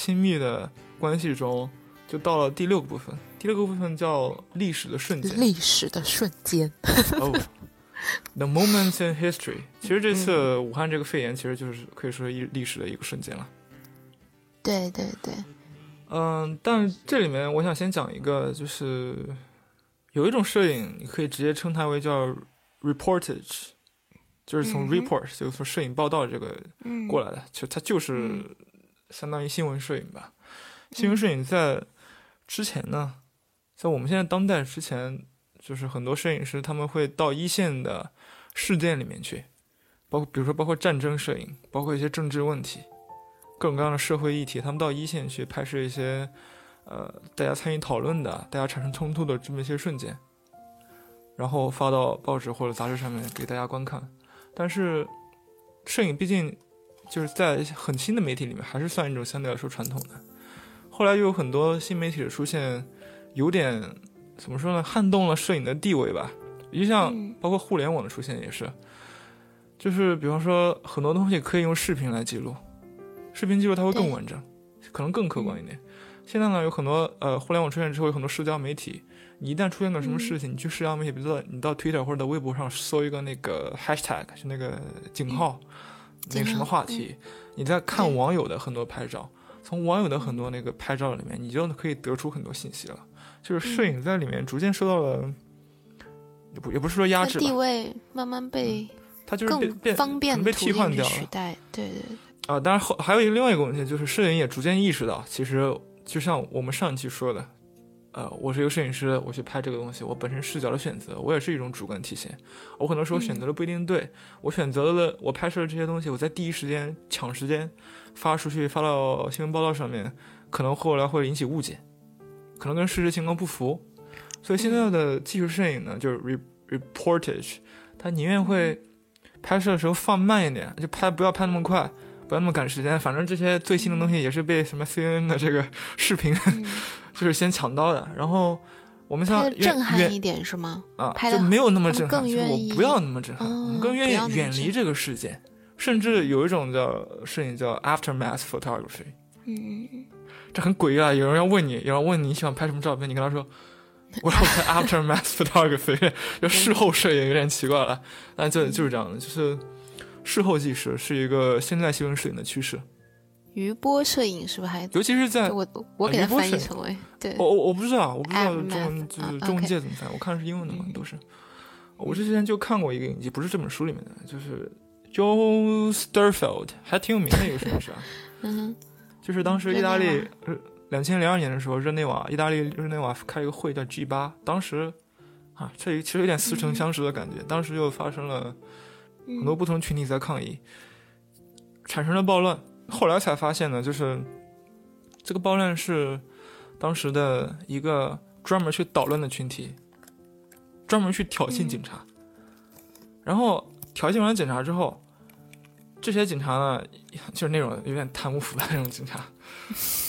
亲密的关系中，就到了第六个部分。第六个部分叫历史的瞬间。历史的瞬间。哦，The moments in history。其实这次武汉这个肺炎，其实就是可以说一历史的一个瞬间了。对对对。嗯，但这里面我想先讲一个，就是有一种摄影，你可以直接称它为叫 reportage，就是从 report，就是说摄影报道这个过来的，就它就是。相当于新闻摄影吧。新闻摄影在之前呢，在我们现在当代之前，就是很多摄影师他们会到一线的事件里面去，包括比如说包括战争摄影，包括一些政治问题，各种各样的社会议题，他们到一线去拍摄一些呃大家参与讨论的、大家产生冲突的这么一些瞬间，然后发到报纸或者杂志上面给大家观看。但是摄影毕竟。就是在很新的媒体里面，还是算一种相对来说传统的。后来又有很多新媒体的出现，有点怎么说呢，撼动了摄影的地位吧。就像包括互联网的出现也是，就是比方说很多东西可以用视频来记录，视频记录它会更完整，可能更客观一点。现在呢，有很多呃互联网出现之后，有很多社交媒体，你一旦出现个什么事情，你去社交媒体，比如说你到 Twitter 或者到微博上搜一个那个 Hashtag，就那个井号。那个什么话题？你在看网友的很多拍照，从网友的很多那个拍照里面，你就可以得出很多信息了。就是摄影在里面逐渐受到了，也不也不是说压制，地位慢慢被它就是变变方便被替换掉了。取代，对对对。啊，当然后还有一个另外一个问题，就是摄影也逐渐意识到，其实就像我们上一期说的。呃，我是一个摄影师，我去拍这个东西，我本身视角的选择，我也是一种主观体现。我很多时候选择的不一定对，我选择了我拍摄的这些东西，我在第一时间抢时间发出去，发到新闻报道上面，可能后来会引起误解，可能跟事实情况不符。所以现在的技术摄影呢，就是 reportage，他宁愿会拍摄的时候放慢一点，就拍不要拍那么快，不要那么赶时间。反正这些最新的东西也是被什么 CNN 的这个视频，就是先抢到的。然后我们像震撼一点是吗？啊，就没有那么震撼，更愿意不要那么震撼，我们更愿意远离这个事件。甚至有一种叫摄影叫 aftermath photography。嗯，这很诡异啊！有人要问你，有人问你喜欢拍什么照片，你跟他说。我要拍 aftermath photography，就事后摄影有点奇怪了，但就就是这样的，就是事后纪实是一个现在新闻摄影的趋势。余波摄影是不是还？尤其是在我我给它翻译成为对，我我我不知道，我不知道中文就是中文界怎么翻，我看的是英文的嘛，都是。我之前就看过一个影集，不是这本书里面的，就是 Joe Sturfeld，还挺有名的一个摄影师啊。嗯，就是当时意大利。两千零二年的时候，日内瓦，意大利日内瓦开一个会叫 G 八，当时，啊，这其实有点似曾相识的感觉。当时又发生了很多不同群体在抗议，产生了暴乱。后来才发现呢，就是这个暴乱是当时的一个专门去捣乱的群体，专门去挑衅警察。然后挑衅完警察之后，这些警察呢，就是那种有点贪污腐败那种警察。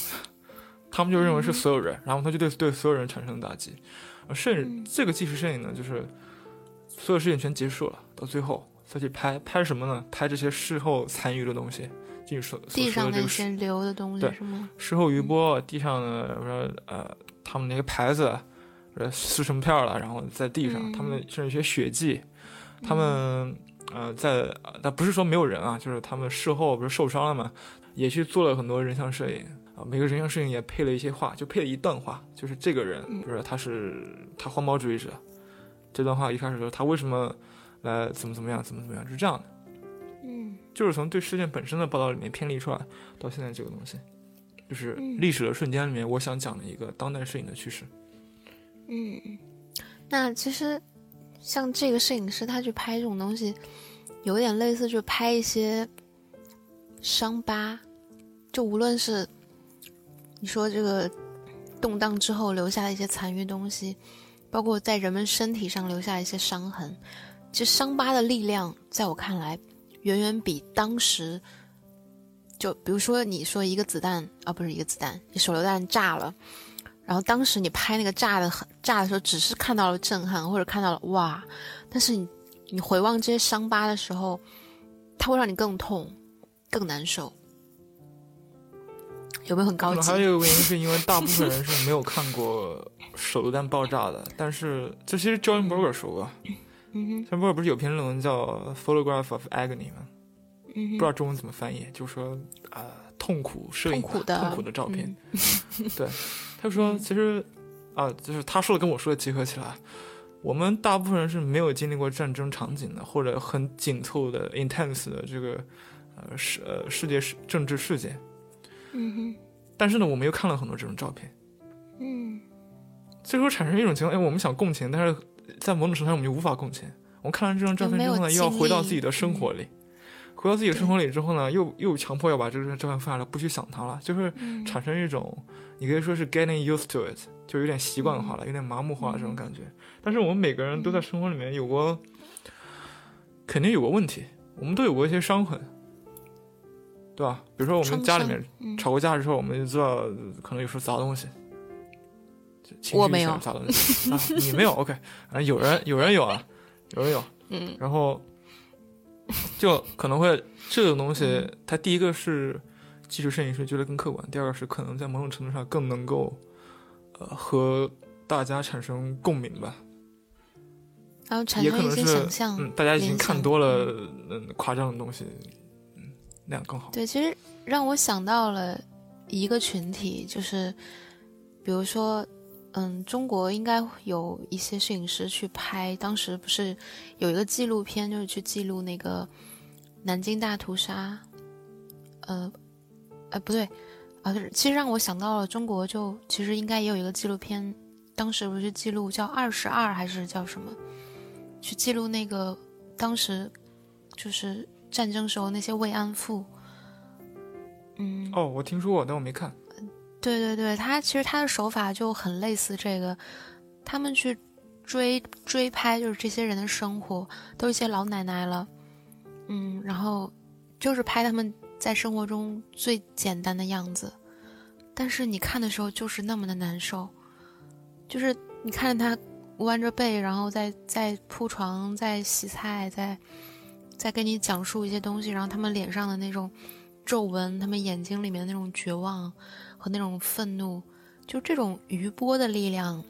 他们就认为是所有人，然后他就对对所有人产生了打击。而摄影这个纪实摄影呢，就是所有事情全结束了，到最后再去拍拍什么呢？拍这些事后残余的东西，就是说地上那些留的东西是吗？事后余波，地上的说呃，他们那个牌子呃撕成片了，然后在地上，他们甚至一些血迹，他们呃在，但不是说没有人啊，就是他们事后不是受伤了嘛，也去做了很多人像摄影。啊，每个人像摄影也配了一些话，就配了一段话，就是这个人，比如说他是他环保主义者，这段话一开始说他为什么来怎么怎么样，怎么怎么样，是这样的，嗯，就是从对事件本身的报道里面偏离出来，到现在这个东西，就是历史的瞬间里面，我想讲的一个当代摄影的趋势。嗯，那其实像这个摄影师他去拍这种东西，有点类似，就拍一些伤疤，就无论是。你说这个动荡之后留下的一些残余东西，包括在人们身体上留下一些伤痕，其实伤疤的力量，在我看来，远远比当时，就比如说你说一个子弹啊，不是一个子弹，你手榴弹炸了，然后当时你拍那个炸的炸的时候，只是看到了震撼或者看到了哇，但是你你回望这些伤疤的时候，它会让你更痛，更难受。有没有很高级？还有一个原因 是因为大部分人是没有看过手榴弹爆炸的。但是这其实 John Berger 说过，John Berger 不是有篇论文叫《Photograph of Agony》吗？不知道中文怎么翻译，就说啊，痛苦摄影，痛苦的。照片。对，他说其实啊，就是他说的跟我说的结合起来，我们大部分人是没有经历过战争场景的，或者很紧凑的 intense 的这个呃世呃世界事政治事件。嗯哼，但是呢，我们又看了很多这种照片，嗯，最后产生一种情况，哎，我们想共情，但是在某种程度上我们就无法共情。我们看完这张照片之后呢，又要回到自己的生活里，回到自己的生活里之后呢，又又强迫要把这张照片放下来，不去想它了，就是产生一种，你可以说是 getting used to it，就有点习惯化了，有点麻木化这种感觉。但是我们每个人都在生活里面有过，肯定有过问题，我们都有过一些伤痕。对吧？比如说我们家里面吵过架之后，我们就知道可能有时候砸东西，我没有砸东西啊，你没有？OK 啊，有人有人有啊，有人有，嗯，然后就可能会这种东西，它第一个是技术摄影师觉得更客观，第二个是可能在某种程度上更能够呃和大家产生共鸣吧，然后产生一些想象，嗯，大家已经看多了嗯夸张的东西。嗯那样更好。对，其实让我想到了一个群体，就是比如说，嗯，中国应该有一些摄影师去拍，当时不是有一个纪录片，就是去记录那个南京大屠杀。呃，呃，不对，啊，其实让我想到了中国，就其实应该也有一个纪录片，当时不是记录叫二十二还是叫什么，去记录那个当时就是。战争时候那些慰安妇，嗯，哦，我听说过，但我没看。对对对，他其实他的手法就很类似这个，他们去追追拍，就是这些人的生活，都一些老奶奶了，嗯，然后就是拍他们在生活中最简单的样子，但是你看的时候就是那么的难受，就是你看着他弯着背，然后在在铺床，在洗菜，在在跟你讲述一些东西，然后他们脸上的那种皱纹，他们眼睛里面那种绝望和那种愤怒，就这种余波的力量，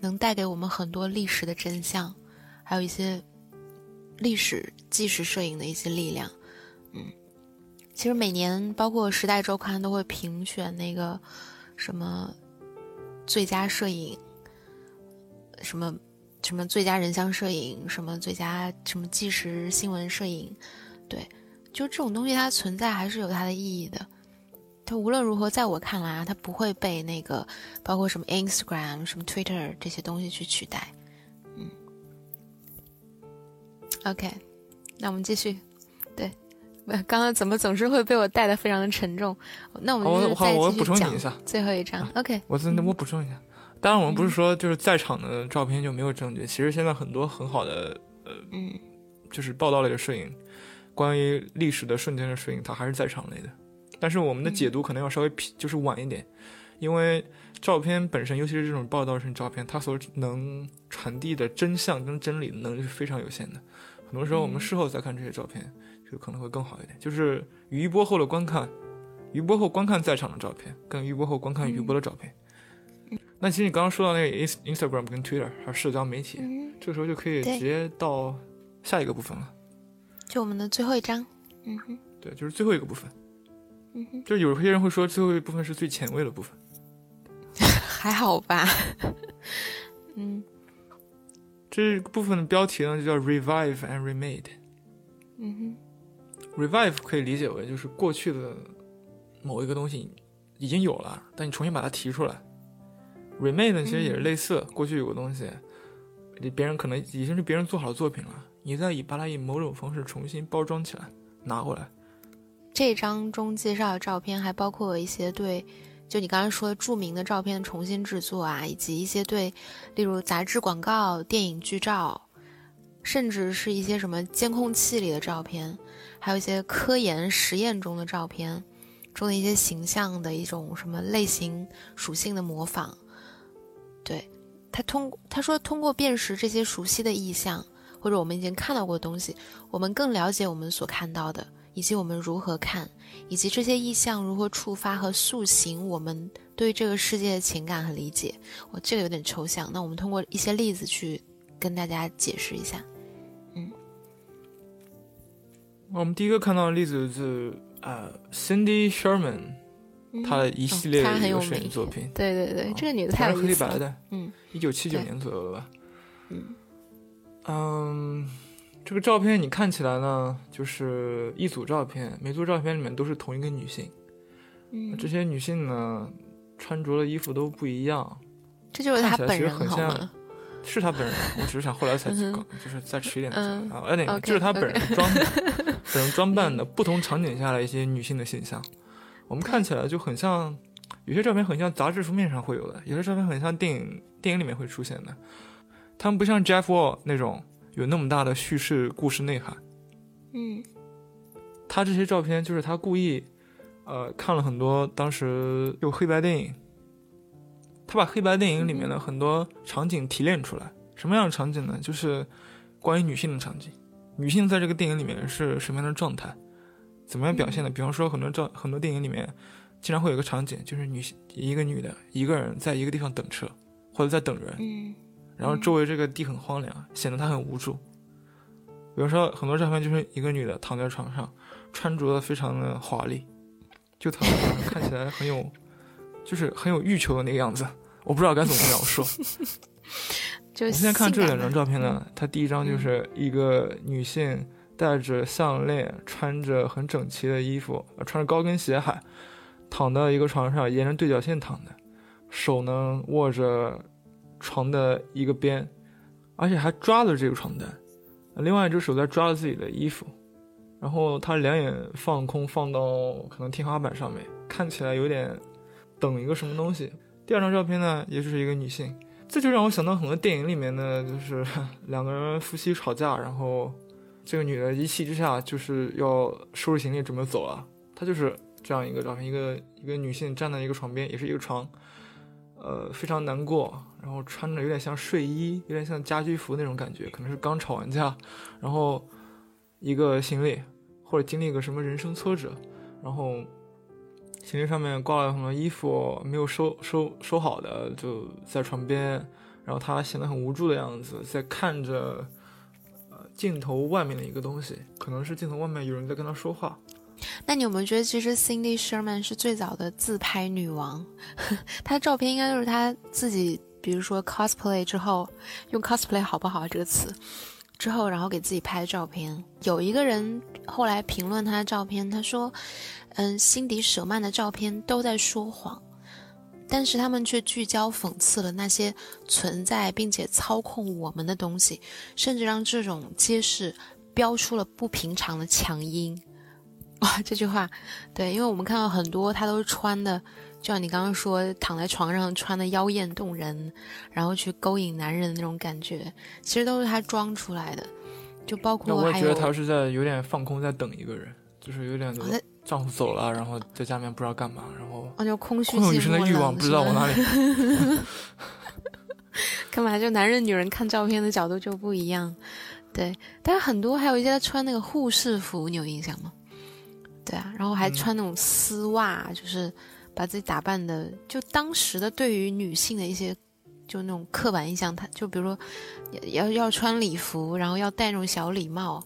能带给我们很多历史的真相，还有一些。历史纪实摄影的一些力量，嗯，其实每年包括《时代周刊》都会评选那个什么最佳摄影，什么什么最佳人像摄影，什么最佳什么纪实新闻摄影，对，就这种东西它存在还是有它的意义的。它无论如何，在我看来啊，它不会被那个包括什么 Instagram、什么 Twitter 这些东西去取代。嗯 OK，那我们继续。对，刚刚怎么总是会被我带的非常的沉重？那我们补充你一下，最后一张。OK，我那我补充一下。当然，我们不是说就是在场的照片就没有证据。其实现在很多很好的呃，嗯，就是报道类的摄影，关于历史的瞬间的摄影，它还是在场内的。但是我们的解读可能要稍微就是晚一点，因为照片本身，尤其是这种报道性照片，它所能传递的真相跟真理的能力是非常有限的。很多时候，我们事后再看这些照片，就可能会更好一点。就是余波后的观看，余波后观看在场的照片，跟余波后观看余波的照片。那其实你刚刚说到那个 ins Instagram 跟 Twitter 还有社交媒体，这个时候就可以直接到下一个部分了。就我们的最后一章，嗯哼，对，就是最后一个部分。嗯哼，就有些人会说最后一部分是最前卫的部分。还好吧，嗯。这部分的标题呢，就叫 Revive and Remade。嗯哼，Revive 可以理解为就是过去的某一个东西已经有了，但你重新把它提出来。Remade 呢，其实也是类似，过去有个东西，别人可能已经是别人做好的作品了，你再以把它以某种方式重新包装起来，拿过来。这张中介绍的照片还包括一些对。就你刚才说的著名的照片重新制作啊，以及一些对，例如杂志广告、电影剧照，甚至是一些什么监控器里的照片，还有一些科研实验中的照片中的一些形象的一种什么类型属性的模仿。对他通他说通过辨识这些熟悉的意象或者我们已经看到过的东西，我们更了解我们所看到的。以及我们如何看，以及这些意象如何触发和塑形我们对这个世界的情感和理解。我这个有点抽象，那我们通过一些例子去跟大家解释一下。嗯，我们第一个看到的例子是呃，Cindy Sherman，她的一系列的摄影作品。对对对，这个女的太黑白的，嗯，一九七九年左右吧。嗯嗯。这个照片你看起来呢，就是一组照片，每组照片里面都是同一个女性。嗯，这些女性呢，穿着的衣服都不一样。这就是她本人像，是她本人，我只是想后来才搞，就是再迟一点啊。哎，那这是她本人装，本人装扮的不同场景下的一些女性的形象。我们看起来就很像，有些照片很像杂志封面上会有的，有些照片很像电影电影里面会出现的。他们不像 Jeff Wall 那种。有那么大的叙事故事内涵，嗯，他这些照片就是他故意，呃，看了很多当时有黑白电影，他把黑白电影里面的很多场景提炼出来。什么样的场景呢？就是关于女性的场景，女性在这个电影里面是什么样的状态，怎么样表现的？比方说很多照很多电影里面，经常会有个场景，就是女性一个女的一个人在一个地方等车，或者在等人，嗯。然后周围这个地很荒凉，显得他很无助。比如说很多照片就是一个女的躺在床上，穿着的非常的华丽，就躺在床上看起来很有，就是很有欲求的那个样子。我不知道该怎么描述。就现在看这两张照片呢，它第一张就是一个女性戴着项链，穿着很整齐的衣服，穿着高跟鞋，还躺在一个床上，沿着对角线躺的，手呢握着。床的一个边，而且还抓着这个床单，另外一只手在抓着自己的衣服，然后他两眼放空，放到可能天花板上面，看起来有点等一个什么东西。第二张照片呢，也就是一个女性，这就让我想到很多电影里面的，就是 两个人夫妻吵架，然后这个女的一气之下就是要收拾行李准备走了。她就是这样一个照片，一个一个女性站在一个床边，也是一个床，呃，非常难过，然后穿着有点像睡衣，有点像家居服那种感觉，可能是刚吵完架，然后一个行李或者经历个什么人生挫折，然后行李上面挂了很多衣服没有收收收好的，就在床边，然后他显得很无助的样子，在看着。镜头外面的一个东西，可能是镜头外面有人在跟他说话。那你有没有觉得，其实 Cindy Sherman 是最早的自拍女王？她的照片应该都是她自己，比如说 cosplay 之后，用 cosplay 好不好这个词之后，然后给自己拍的照片。有一个人后来评论她的照片，他说：“嗯，辛迪舍曼的照片都在说谎。”但是他们却聚焦讽刺了那些存在并且操控我们的东西，甚至让这种揭示标出了不平常的强音。哇，这句话，对，因为我们看到很多他都穿的，就像你刚刚说，躺在床上穿的妖艳动人，然后去勾引男人的那种感觉，其实都是他装出来的。就包括我觉得他是在有点放空，在等一个人，就是有点。丈夫走了，然后在家里面不知道干嘛，然后啊就空虚女生的欲望不知道往哪里。干嘛？就男人女人看照片的角度就不一样，对。但是很多还有一些穿那个护士服，你有印象吗？对啊，然后还穿那种丝袜，就是把自己打扮的，就当时的对于女性的一些就那种刻板印象，她就比如说要要穿礼服，然后要戴那种小礼帽，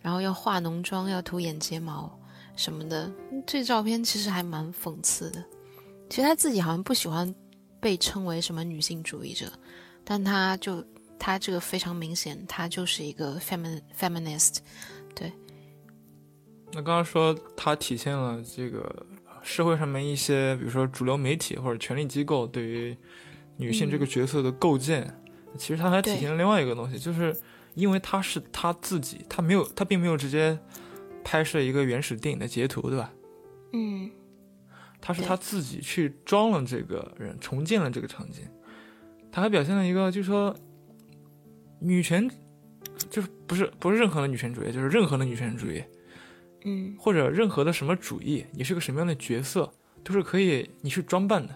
然后要化浓妆，要涂眼睫毛。什么的，这照片其实还蛮讽刺的。其实她自己好像不喜欢被称为什么女性主义者，但她就她这个非常明显，她就是一个 femin feminist。对。那刚刚说它体现了这个社会上面一些，比如说主流媒体或者权力机构对于女性这个角色的构建，其实它还体现了另外一个东西，就是因为他是他自己，他没有，他并没有直接。拍摄一个原始电影的截图，对吧？嗯，他是他自己去装了这个人，重建了这个场景。他还表现了一个，就是说，女权，就是不是不是任何的女权主义，就是任何的女权主义，嗯，或者任何的什么主义，你是个什么样的角色，都是可以你去装扮的，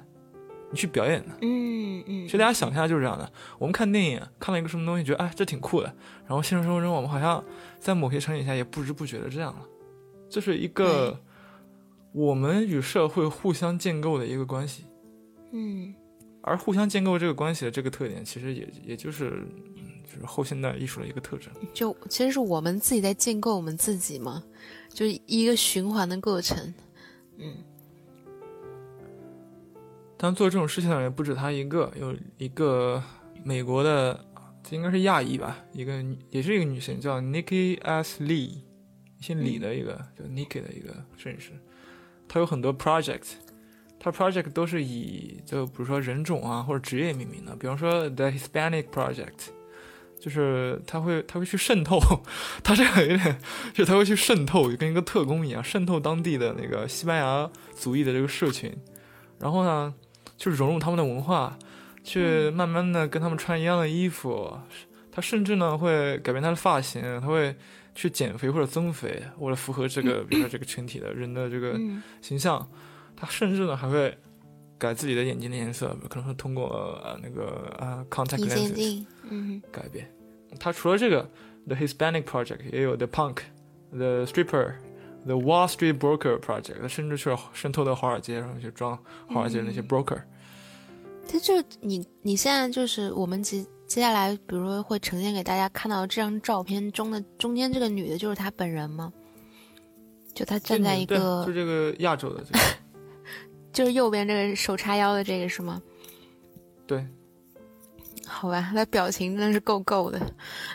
你去表演的。嗯嗯。其实大家想一下就是这样的，我们看电影看了一个什么东西，觉得哎这挺酷的，然后现实生活中我们好像。在某些场景下，也不知不觉的这样了，这是一个我们与社会互相建构的一个关系。嗯，而互相建构这个关系的这个特点，其实也也就是就是后现代艺术的一个特征。就其实是我们自己在建构我们自己嘛，就是一个循环的过程。嗯，但做这种事情的人不止他一个，有一个美国的。这应该是亚裔吧，一个也是一个女性，叫 Nikki S Lee，姓李的一个就 Nikki 的一个摄影师。她有很多 project，她 project 都是以就比如说人种啊或者职业命名的。比方说 The Hispanic Project，就是他会他会去渗透，他这个有点就他会去渗透，就跟一个特工一样，渗透当地的那个西班牙族裔的这个社群，然后呢，就是融入他们的文化。去慢慢的跟他们穿一样的衣服，他甚至呢会改变他的发型，他会去减肥或者增肥，为了符合这个比如说这个群体的人的这个形象，他甚至呢还会改自己的眼睛的颜色，可能会通过呃那个呃 contact lenses 改变。他除了这个 the Hispanic project，也有 the punk，the stripper，the Wall Street broker project，他甚至去渗透到华尔街上去装华尔街那些 broker。他就你你现在就是我们接接下来，比如说会呈现给大家看到这张照片中的中间这个女的，就是她本人吗？就她站在一个，就这个亚洲的，这个，就是右边这个手叉腰的这个是吗？对。好吧，他表情真的是够够的。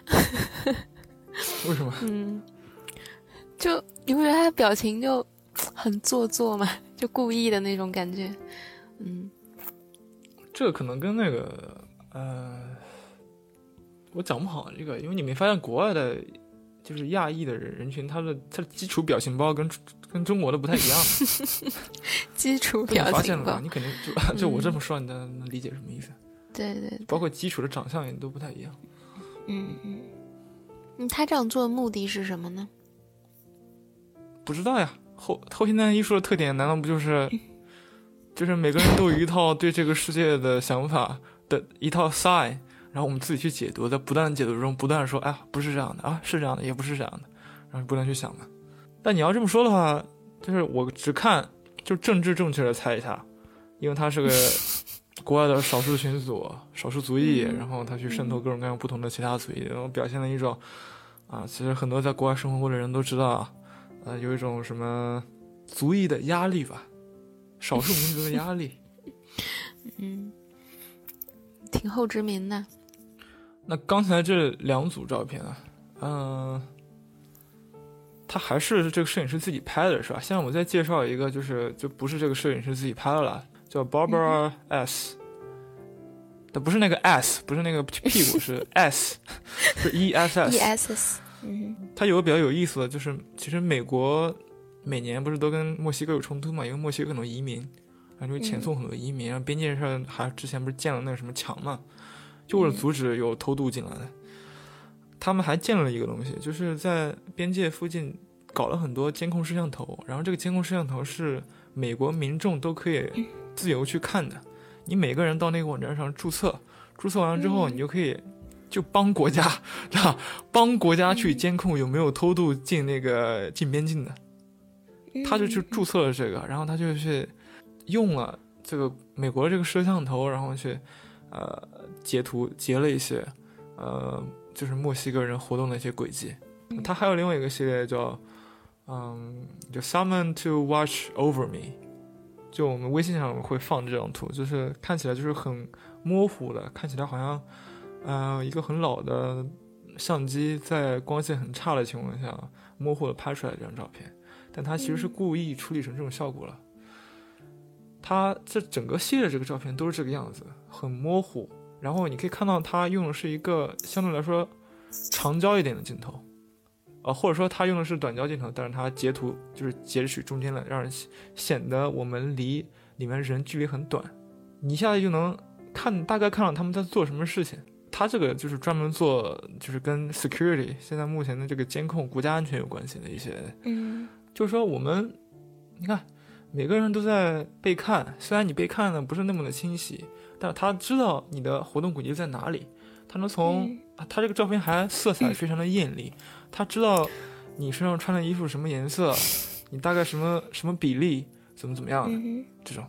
为什么？嗯，就你不觉得他的表情就很做作吗？就故意的那种感觉，嗯。这可能跟那个，呃，我讲不好这个，因为你没发现国外的，就是亚裔的人人群，他的他的基础表情包跟跟中国的不太一样。基础表情包，发现了你肯定就就我这么说，你能能理解什么意思？对对，包括基础的长相也都不太一样。嗯嗯。嗯，他这样做的目的是什么呢？不知道呀。后后现代艺术的特点难道不就是，就是每个人都有一套对这个世界的想法的一套 sign，然后我们自己去解读，在不断的解读中，不断的说，哎，不是这样的啊，是这样的，也不是这样的，然后不断去想嘛。但你要这么说的话，就是我只看就政治正确的猜一下，因为他是个国外的少数群组、少数族裔，然后他去渗透各种各样不同的其他族裔，然后表现了一种，啊，其实很多在国外生活过的人都知道。呃，有一种什么族裔的压力吧，少数民族的压力。嗯，挺后殖民的。那刚才这两组照片啊，嗯，他还是这个摄影师自己拍的，是吧？现在我再介绍一个，就是就不是这个摄影师自己拍的了，叫 Barbara S。它不是那个 S，不是那个屁股，是 S，是 E S S。E S S。嗯，它有个比较有意思的就是，其实美国每年不是都跟墨西哥有冲突嘛？因为墨西哥很多移民，然后就遣送很多移民，然后边界上还之前不是建了那个什么墙嘛，就为了阻止有偷渡进来的。他们还建了一个东西，就是在边界附近搞了很多监控摄像头，然后这个监控摄像头是美国民众都可以自由去看的。你每个人到那个网站上注册，注册完了之后，你就可以。就帮国家，是吧？帮国家去监控有没有偷渡进那个进边境的，他就去注册了这个，然后他就去用了这个美国这个摄像头，然后去呃截图截了一些呃就是墨西哥人活动的一些轨迹。他还有另外一个系列叫嗯，就 Someone to Watch Over Me，就我们微信上会放这张图，就是看起来就是很模糊的，看起来好像。呃，一个很老的相机在光线很差的情况下，模糊的拍出来这张照片，但它其实是故意处理成这种效果了。它这整个系列这个照片都是这个样子，很模糊。然后你可以看到它用的是一个相对来说长焦一点的镜头，呃，或者说他用的是短焦镜头，但是它截图就是截取中间的，让人显得我们离里面人距离很短，你一下子就能看大概看到他们在做什么事情。他这个就是专门做，就是跟 security 现在目前的这个监控、国家安全有关系的一些，嗯，就是说我们，你看，每个人都在被看，虽然你被看的不是那么的清晰，但是他知道你的活动轨迹在哪里，他能从他这个照片还色彩非常的艳丽，他知道你身上穿的衣服什么颜色，你大概什么什么比例，怎么怎么样的这种，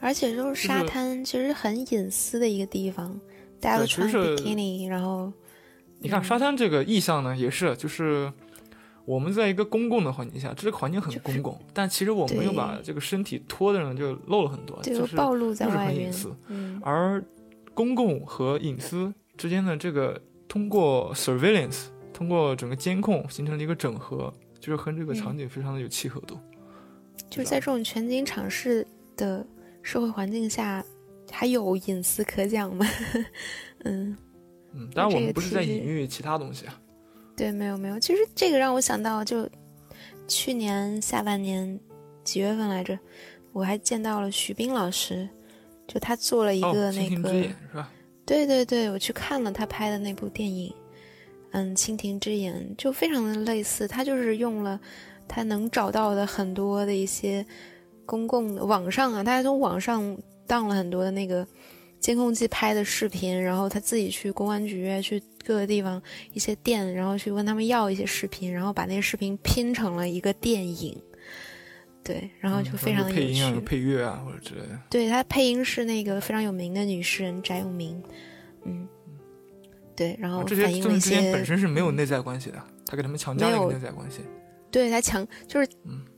而且就是沙滩其实很隐私的一个地方。大家都穿比基尼，然后你看沙滩这个意象呢，也是就是我们在一个公共的环境下，这个环境很公共，但其实我们又把这个身体脱的呢就露了很多，就是暴露在外面，而公共和隐私之间的这个通过 surveillance，通过整个监控形成了一个整合，就是和这个场景非常的有契合度。就是在这种全景场式的社会环境下。还有隐私可讲吗？嗯嗯，当然我们不是在隐喻其他东西啊。对，没有没有，其实这个让我想到，就去年下半年几月份来着，我还见到了徐冰老师，就他做了一个那个，是吧？对对对，我去看了他拍的那部电影，嗯，《蜻蜓之眼》就非常的类似，他就是用了他能找到的很多的一些公共的网上啊，大家从网上。当了很多的那个监控器拍的视频，然后他自己去公安局、去各个地方一些店，然后去问他们要一些视频，然后把那些视频拼成了一个电影。对，然后就非常的有趣。配配乐啊，或者之类的。对他配音是那个非常有名的女诗人翟永明。嗯，对，然后这些政治之间本身是没有内在关系的，他给他们强加了一个内在关系。对他强就是，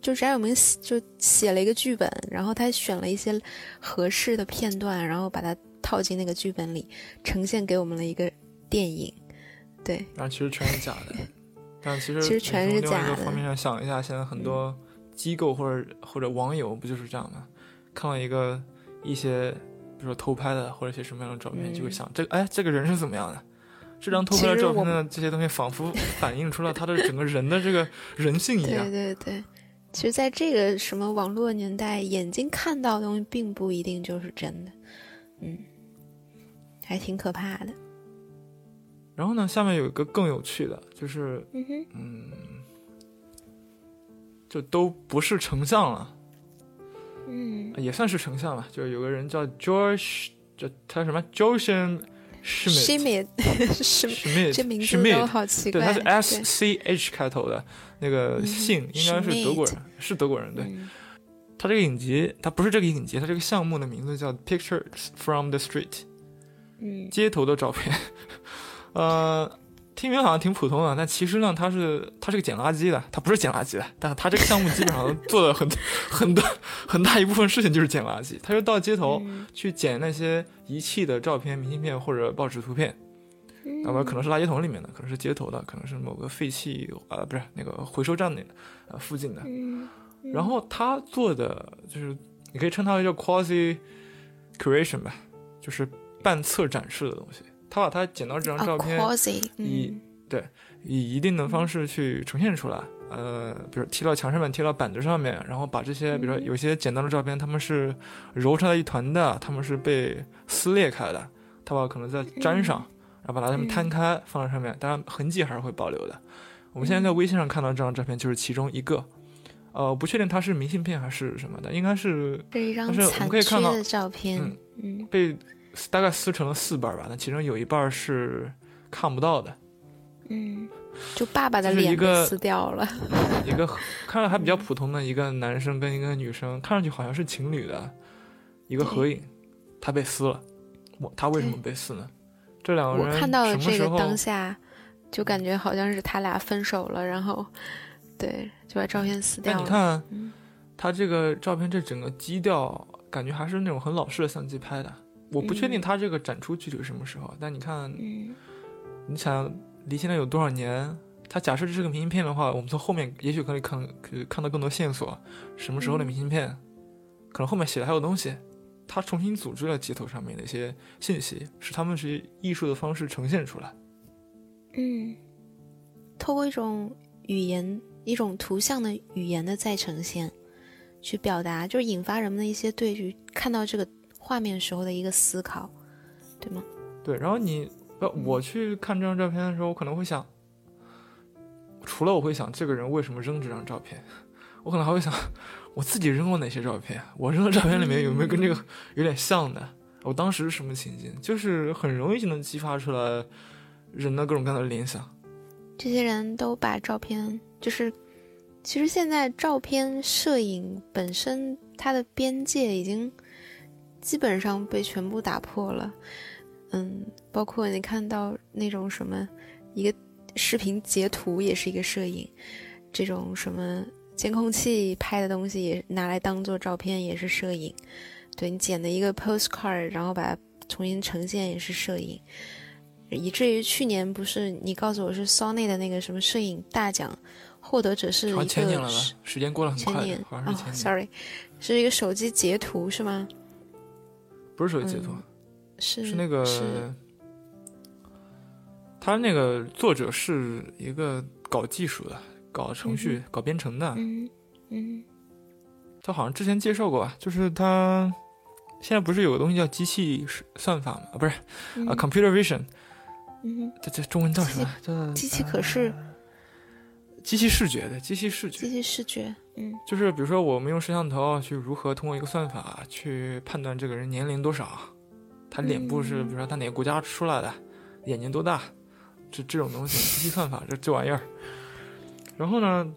就是翟有明就写了一个剧本，然后他选了一些合适的片段，然后把它套进那个剧本里，呈现给我们了一个电影。对，然后其实全是假的，但其实其实全是假的。方面上想一下，现在很多机构或者或者网友不就是这样吗？看到一个一些比如说偷拍的或者一些什么样的照片，就会想这个哎这个人是怎么样的？这张偷拍的照片的这些东西，仿佛反映出了他的整个人的这个 人性一样。对对对，其实，在这个什么网络年代，眼睛看到的东西并不一定就是真的，嗯，还挺可怕的。然后呢，下面有一个更有趣的，就是嗯哼，嗯，就都不是成像了，嗯，也算是成像了。就有个人叫 George，就他什么 Joseph Schmidt，Schmidt，这名字都好奇怪。对，他是 S C H 开头的那个姓，应该是德国人，是德国人。对，他这个影集，他不是这个影集，他这个项目的名字叫 Pictures from the Street，嗯，街头的照片。呃，听名好像挺普通的，但其实呢，他是他是个捡垃圾的，他不是捡垃圾的，但他这个项目基本上做的很 很多很大一部分事情就是捡垃圾，他就到街头去捡那些遗弃的照片、明信片或者报纸图片，那么可能是垃圾桶里面的，可能是街头的，可能是某个废弃啊，不是那个回收站的呃附近的，然后他做的就是你可以称它为叫 quasi creation 吧，就是半侧展示的东西。他把他捡到这张照片，以对以一定的方式去呈现出来，呃，比如贴到墙上面，贴到板子上面，然后把这些，比如说有些捡到的照片，他们是揉成了一团的，他们是被撕裂开的，他把可能再粘上，然后把它们摊开放在上面，当然痕迹还是会保留的。我们现在在微信上看到这张照片就是其中一个，呃，不确定它是明信片还是什么的，应该是是一张残缺的照片，嗯，被。大概撕成了四半吧，那其中有一半是看不到的。嗯，就爸爸的脸撕掉了。一个 看着还比较普通的一个男生跟一个女生，看上去好像是情侣的一个合影，他被撕了。我他为什么被撕呢？这两个人我看到这个当下，就感觉好像是他俩分手了，然后对就把照片撕掉了。你看，他这个照片这整个基调，感觉还是那种很老式的相机拍的。我不确定他这个展出具体是什么时候，但你看，你想离现在有多少年？他假设这是个明信片的话，我们从后面也许可以看，可以看到更多线索。什么时候的明信片？可能后面写的还有东西。他重新组织了街头上面的一些信息，使他们是艺术的方式呈现出来。嗯，透过一种语言、一种图像的语言的再呈现，去表达，就是引发人们的一些对于看到这个。画面时候的一个思考，对吗？对，然后你呃，我去看这张照片的时候，我可能会想，除了我会想这个人为什么扔这张照片，我可能还会想，我自己扔过哪些照片？我扔的照片里面有没有跟这个有点像的？我当时是什么情景？就是很容易就能激发出来人的各种各样的联想。这些人都把照片，就是其实现在照片摄影本身它的边界已经。基本上被全部打破了，嗯，包括你看到那种什么，一个视频截图也是一个摄影，这种什么监控器拍的东西也拿来当做照片也是摄影，对你剪的一个 postcard，然后把它重新呈现也是摄影，以至于去年不是你告诉我是 Sony 的那个什么摄影大奖获得者是一个前年了吧？时间过了很快，好像是前年，sorry，是一个手机截图是吗？不是手机截图，是是那个，他那个作者是一个搞技术的，搞程序、搞编程的。嗯嗯，他好像之前介绍过吧？就是他现在不是有个东西叫机器算法吗？啊，不是啊，computer vision。嗯，这这中文叫什么？叫机器可视。机器视觉的机器视觉，机器视觉，嗯，就是比如说我们用摄像头去如何通过一个算法去判断这个人年龄多少，他脸部是比如说他哪个国家出来的，眼睛多大，这这种东西机器算法这这玩意儿，然后呢，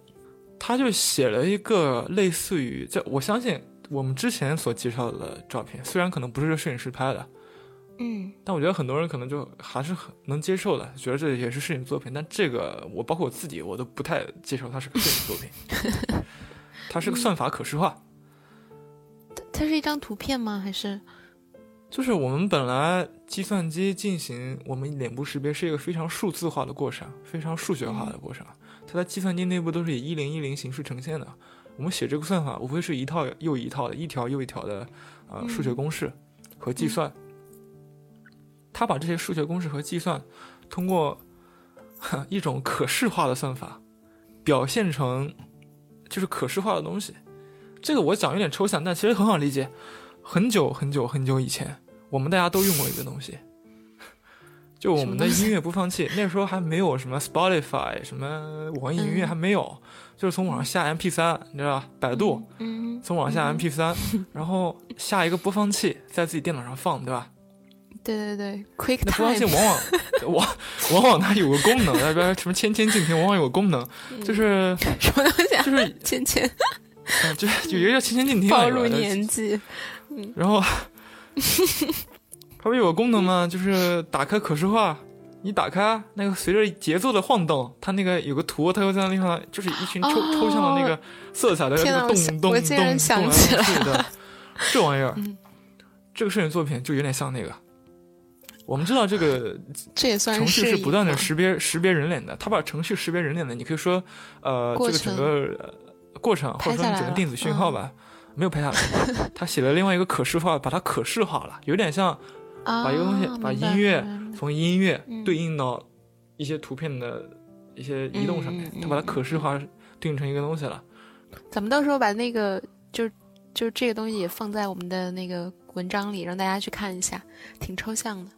他就写了一个类似于这，我相信我们之前所介绍的照片，虽然可能不是摄影师拍的。嗯，但我觉得很多人可能就还是很能接受的，觉得这也是摄影作品。但这个我包括我自己，我都不太接受它是个摄影作品。它是个算法可视化。它它是一张图片吗？还是？就是我们本来计算机进行我们脸部识别是一个非常数字化的过程，非常数学化的过程。它在计算机内部都是以一零一零形式呈现的。我们写这个算法无非是一套又一套的一条又一条的呃数学公式和计算。他把这些数学公式和计算，通过 一种可视化的算法，表现成就是可视化的东西。这个我讲有点抽象，但其实很好理解。很久很久很久以前，我们大家都用过一个东西，就我们的音乐播放器，那时候还没有什么 Spotify，什么网易云音乐还没有，就是从网上下 MP 三，你知道吧？百度，从网上下 MP 三，然后下一个播放器，在自己电脑上放，对吧？对对对，Quick 那播放器往往往 往往它有个功能，那边什么千千静听，往往有个功能，就是 什么东西？就是千千，就有一个叫千千静听，暴露年纪。然后，它不有个功能吗？就是打开可视化，你打开那个随着节奏的晃动，它那个有个图，它会在那地方，就是一群抽抽象的那个色彩的那个动动动动来动去的，这玩意儿，这个摄影作品就有点像那个。我们知道这个，这也算程序是不断的识别识别人脸的。他把程序识别人脸的，你可以说，呃，这个整个过程或者说整个电子讯号吧，没有拍下来。他写了另外一个可视化，把它可视化了，有点像把一个东西，把音乐从音乐对应到一些图片的一些移动上面，他把它可视化对应成一个东西了。咱们到时候把那个就就这个东西也放在我们的那个文章里，让大家去看一下，挺抽象的。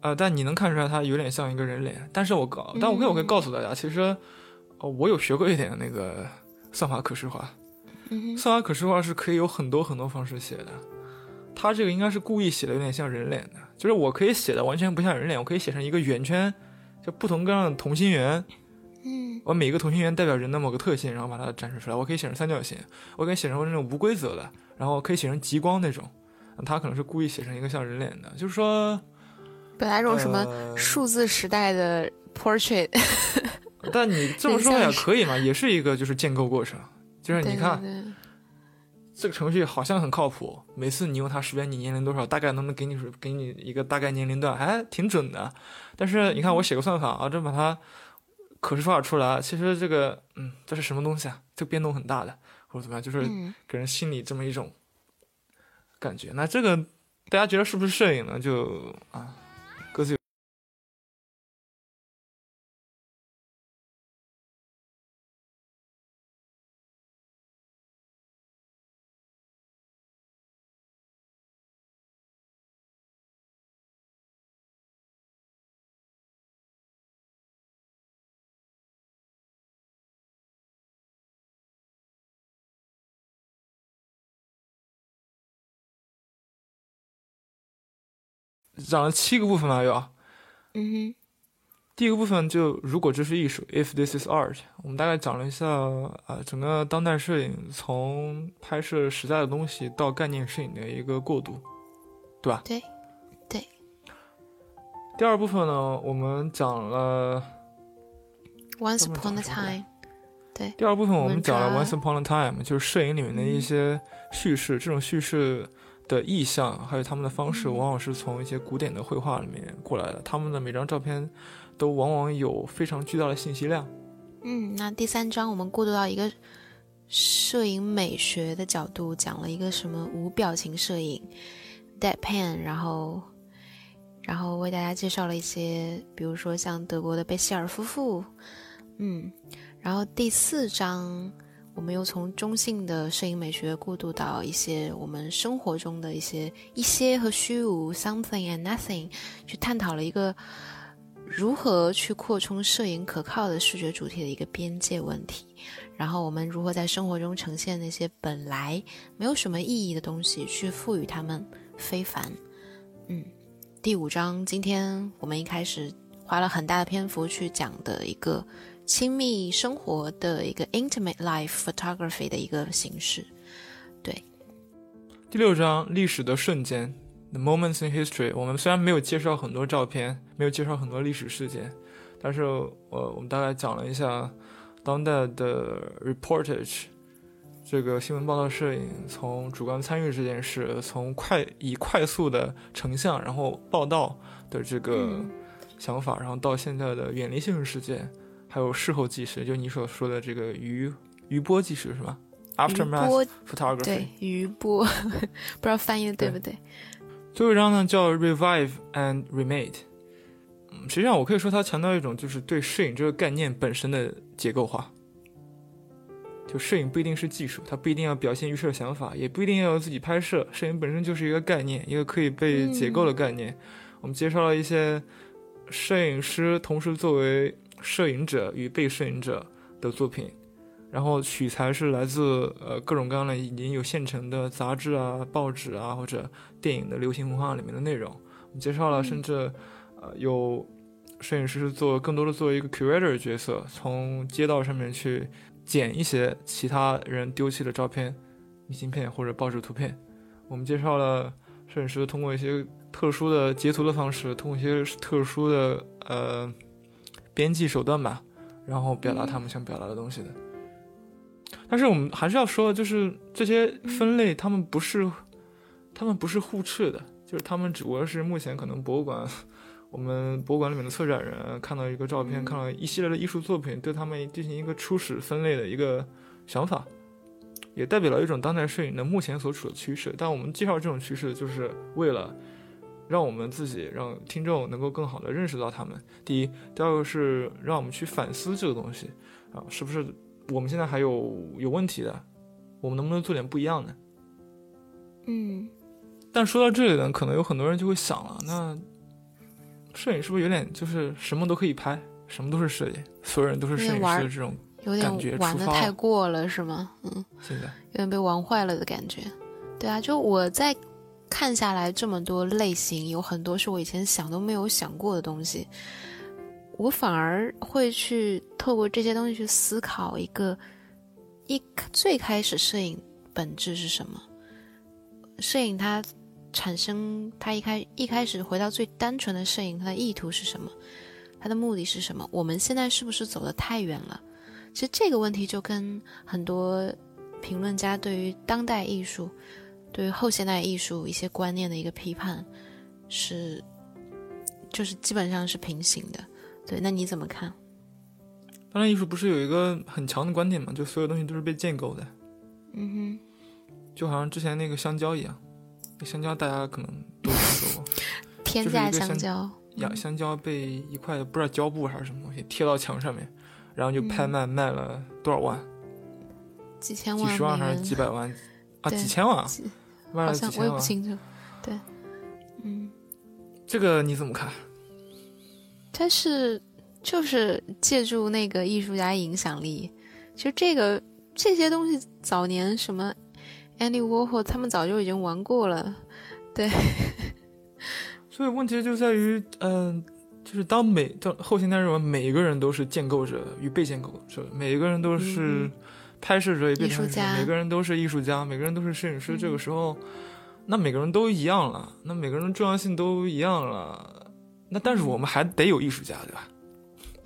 呃，但你能看出来，它有点像一个人脸。但是我告，但我可以，我可以告诉大家，其实，呃，我有学过一点那个算法可视化。算法可视化是可以有很多很多方式写的。它这个应该是故意写的有点像人脸的，就是我可以写的完全不像人脸，我可以写成一个圆圈，就不同各样的同心圆。嗯。我每一个同心圆代表人的某个特性，然后把它展示出来。我可以写成三角形，我可以写成那种无规则的，然后可以写成极光那种。它可能是故意写成一个像人脸的，就是说。本来这种什么数字时代的 portrait，但你这么说也可以嘛，也是一个就是建构过程。就是你看，这个程序好像很靠谱，每次你用它识别你年龄多少，大概能不能给你给你一个大概年龄段，还挺准的。但是你看我写个算法啊，这把它可视化出来，其实这个嗯，这是什么东西啊？这个变动很大的，或者怎么样，就是给人心里这么一种感觉。那这个大家觉得是不是摄影呢？就啊。讲了七个部分嘛，有，嗯哼，第一个部分就如果这是艺术，if this is art，我们大概讲了一下啊，整个当代摄影从拍摄实在的东西到概念摄影的一个过渡，对吧？对，对。第二部分呢，我们讲了 once upon a time，对。第二部分我们讲了 once upon a time，就是摄影里面的一些叙事，这种叙事。的意象，还有他们的方式，往往是从一些古典的绘画里面过来的。他们的每张照片都往往有非常巨大的信息量。嗯，那第三章我们过渡到一个摄影美学的角度，讲了一个什么无表情摄影 （deadpan），然后，然后为大家介绍了一些，比如说像德国的贝希尔夫妇。嗯，然后第四章。我们又从中性的摄影美学过渡到一些我们生活中的一些一些和虚无 （something and nothing） 去探讨了一个如何去扩充摄影可靠的视觉主题的一个边界问题。然后我们如何在生活中呈现那些本来没有什么意义的东西，去赋予它们非凡。嗯，第五章今天我们一开始花了很大的篇幅去讲的一个。亲密生活的一个 intimate life photography 的一个形式，对。第六章历史的瞬间，the moments in history。我们虽然没有介绍很多照片，没有介绍很多历史事件，但是我我们大概讲了一下当代的 reportage，这个新闻报道摄影从主观参与这件事，从快以快速的成像然后报道的这个想法，然后到现在的远离现实事件。还有事后纪实，就你所说的这个余余波纪实是吧？Aftermath photography。对，余波，不知道翻译的对不对？最后一张呢叫 Revive and Remade。嗯，实际上我可以说它强调一种就是对摄影这个概念本身的结构化。就摄影不一定是技术，它不一定要表现预设想法，也不一定要有自己拍摄。摄影本身就是一个概念，一个可以被解构的概念。我们介绍了一些摄影师同时作为摄影者与被摄影者的作品，然后取材是来自呃各种各样的已经有现成的杂志啊、报纸啊或者电影的流行文化里面的内容。我们介绍了，甚至呃有摄影师是做更多的作为一个 curator 角色，从街道上面去捡一些其他人丢弃的照片、明信片或者报纸图片。我们介绍了摄影师通过一些特殊的截图的方式，通过一些特殊的呃编辑手段吧，然后表达他们想表达的东西的。但是我们还是要说，就是这些分类，他们不是，他们不是互斥的。就是他们只不过是目前可能博物馆，我们博物馆里面的策展人看到一个照片，看到一系列的艺术作品，对他们进行一个初始分类的一个想法，也代表了一种当代摄影的目前所处的趋势。但我们介绍这种趋势，就是为了让我们自己，让听众能够更好的认识到他们。第一，第二个是让我们去反思这个东西啊，是不是我们现在还有有问题的？我们能不能做点不一样的？嗯。但说到这里呢，可能有很多人就会想了，那摄影是不是有点就是什么都可以拍，什么都是摄影，所有人都是摄影师的这种感觉玩的太过了是吗？嗯，现在有点被玩坏了的感觉。对啊，就我在看下来这么多类型，有很多是我以前想都没有想过的东西，我反而会去透过这些东西去思考一个一最开始摄影本质是什么，摄影它。产生它一开一开始回到最单纯的摄影，它的意图是什么？它的目的是什么？我们现在是不是走得太远了？其实这个问题就跟很多评论家对于当代艺术、对于后现代艺术一些观念的一个批判是，就是基本上是平行的。对，那你怎么看？当代艺术不是有一个很强的观点嘛？就所有东西都是被建构的。嗯哼，就好像之前那个香蕉一样。香蕉大家可能都听说过，天价香蕉，养香蕉被一块不知道胶布还是什么东西贴到墙上面，然后就拍卖卖了多少万？几千万？几十万还是几百万？啊，几千万？卖了几千万？我也不清楚。对，嗯，这个你怎么看？但是就是借助那个艺术家影响力，其实这个这些东西早年什么。Andy Warhol 他们早就已经玩过了，对。所以问题就在于，嗯，就是当每当后现代认为每一个人都是建构者与被建构者，每一个人都是拍摄者与被拍摄者，每个人都是艺术家，每个人都是摄影师。这个时候，那每个人都一样了，那每个人的重要性都一样了。那但是我们还得有艺术家，对吧？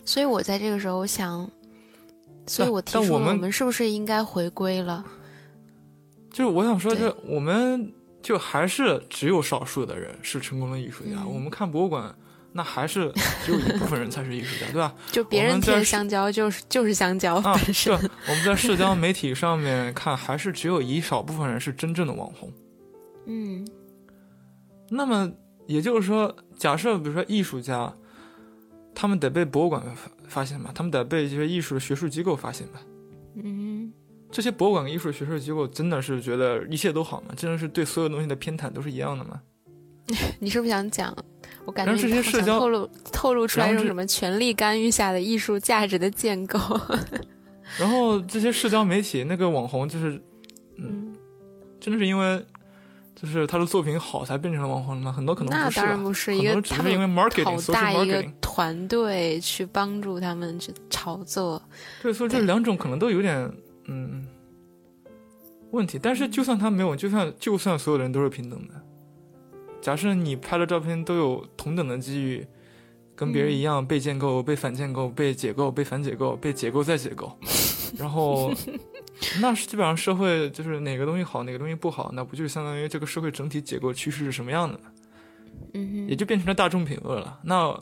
所以我在这个时候想，所以我提出我们是不是应该回归了？就是我想说，就我们就还是只有少数的人是成功的艺术家。我们看博物馆，那还是只有一部分人才是艺术家，对吧？就别人贴香蕉就是就是香蕉啊。是我们在社交媒体上面看，还是只有一少部分人是真正的网红。嗯。那么也就是说，假设比如说艺术家，他们得被博物馆发发现吧？他们得被这些艺术的学术机构发现吧？嗯。这些博物馆、艺术学术机构真的是觉得一切都好吗？真的是对所有东西的偏袒都是一样的吗？你是不是想讲？我感觉这些社交透露透露出来一种什么权力干预下的艺术价值的建构。然后这些社交媒体那个网红就是，嗯，真的是因为就是他的作品好才变成了网红的吗？很多可能那当然不是，一个只是因为 marketing 好大一个团队去帮助他们去炒作。对，所以这两种可能都有点。嗯，问题。但是就算他没有，就算就算所有人都是平等的，假设你拍的照片都有同等的机遇，跟别人一样被建构、被反建构、被解构、被反解构、被解构再解构，然后那是基本上社会就是哪个东西好，哪个东西不好，那不就相当于这个社会整体解构趋势是什么样的？嗯，也就变成了大众品恶了。那。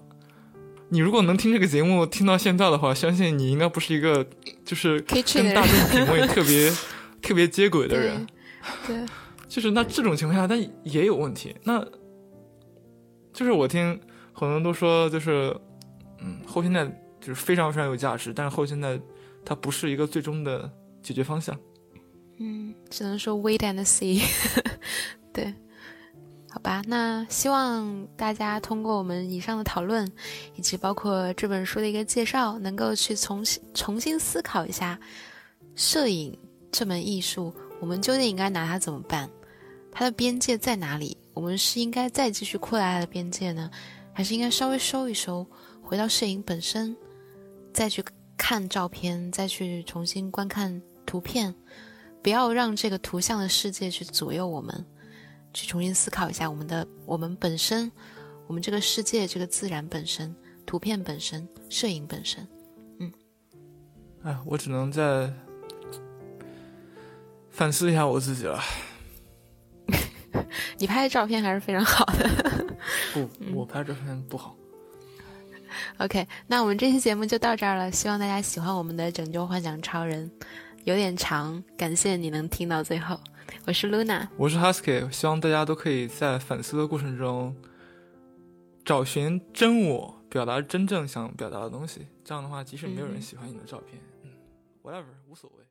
你如果能听这个节目听到现在的话，相信你应该不是一个就是跟大众品味特别 特别接轨的人。对，就是那这种情况下，但也有问题。那就是我听很多人都说，就是嗯，后现代就是非常非常有价值，但是后现代它不是一个最终的解决方向。嗯，只能说 wait and see。对。好吧，那希望大家通过我们以上的讨论，以及包括这本书的一个介绍，能够去重新重新思考一下摄影这门艺术，我们究竟应该拿它怎么办？它的边界在哪里？我们是应该再继续扩大它的边界呢，还是应该稍微收一收，回到摄影本身，再去看照片，再去重新观看图片，不要让这个图像的世界去左右我们。去重新思考一下我们的我们本身，我们这个世界，这个自然本身，图片本身，摄影本身，嗯，哎，我只能再反思一下我自己了。你拍的照片还是非常好的。不，我拍照片不好。OK，那我们这期节目就到这儿了，希望大家喜欢我们的拯救幻想超人，有点长，感谢你能听到最后。我是 Luna，我是 Husky，希望大家都可以在反思的过程中找寻真我，表达真正想表达的东西。这样的话，即使没有人喜欢你的照片，嗯，whatever，无所谓。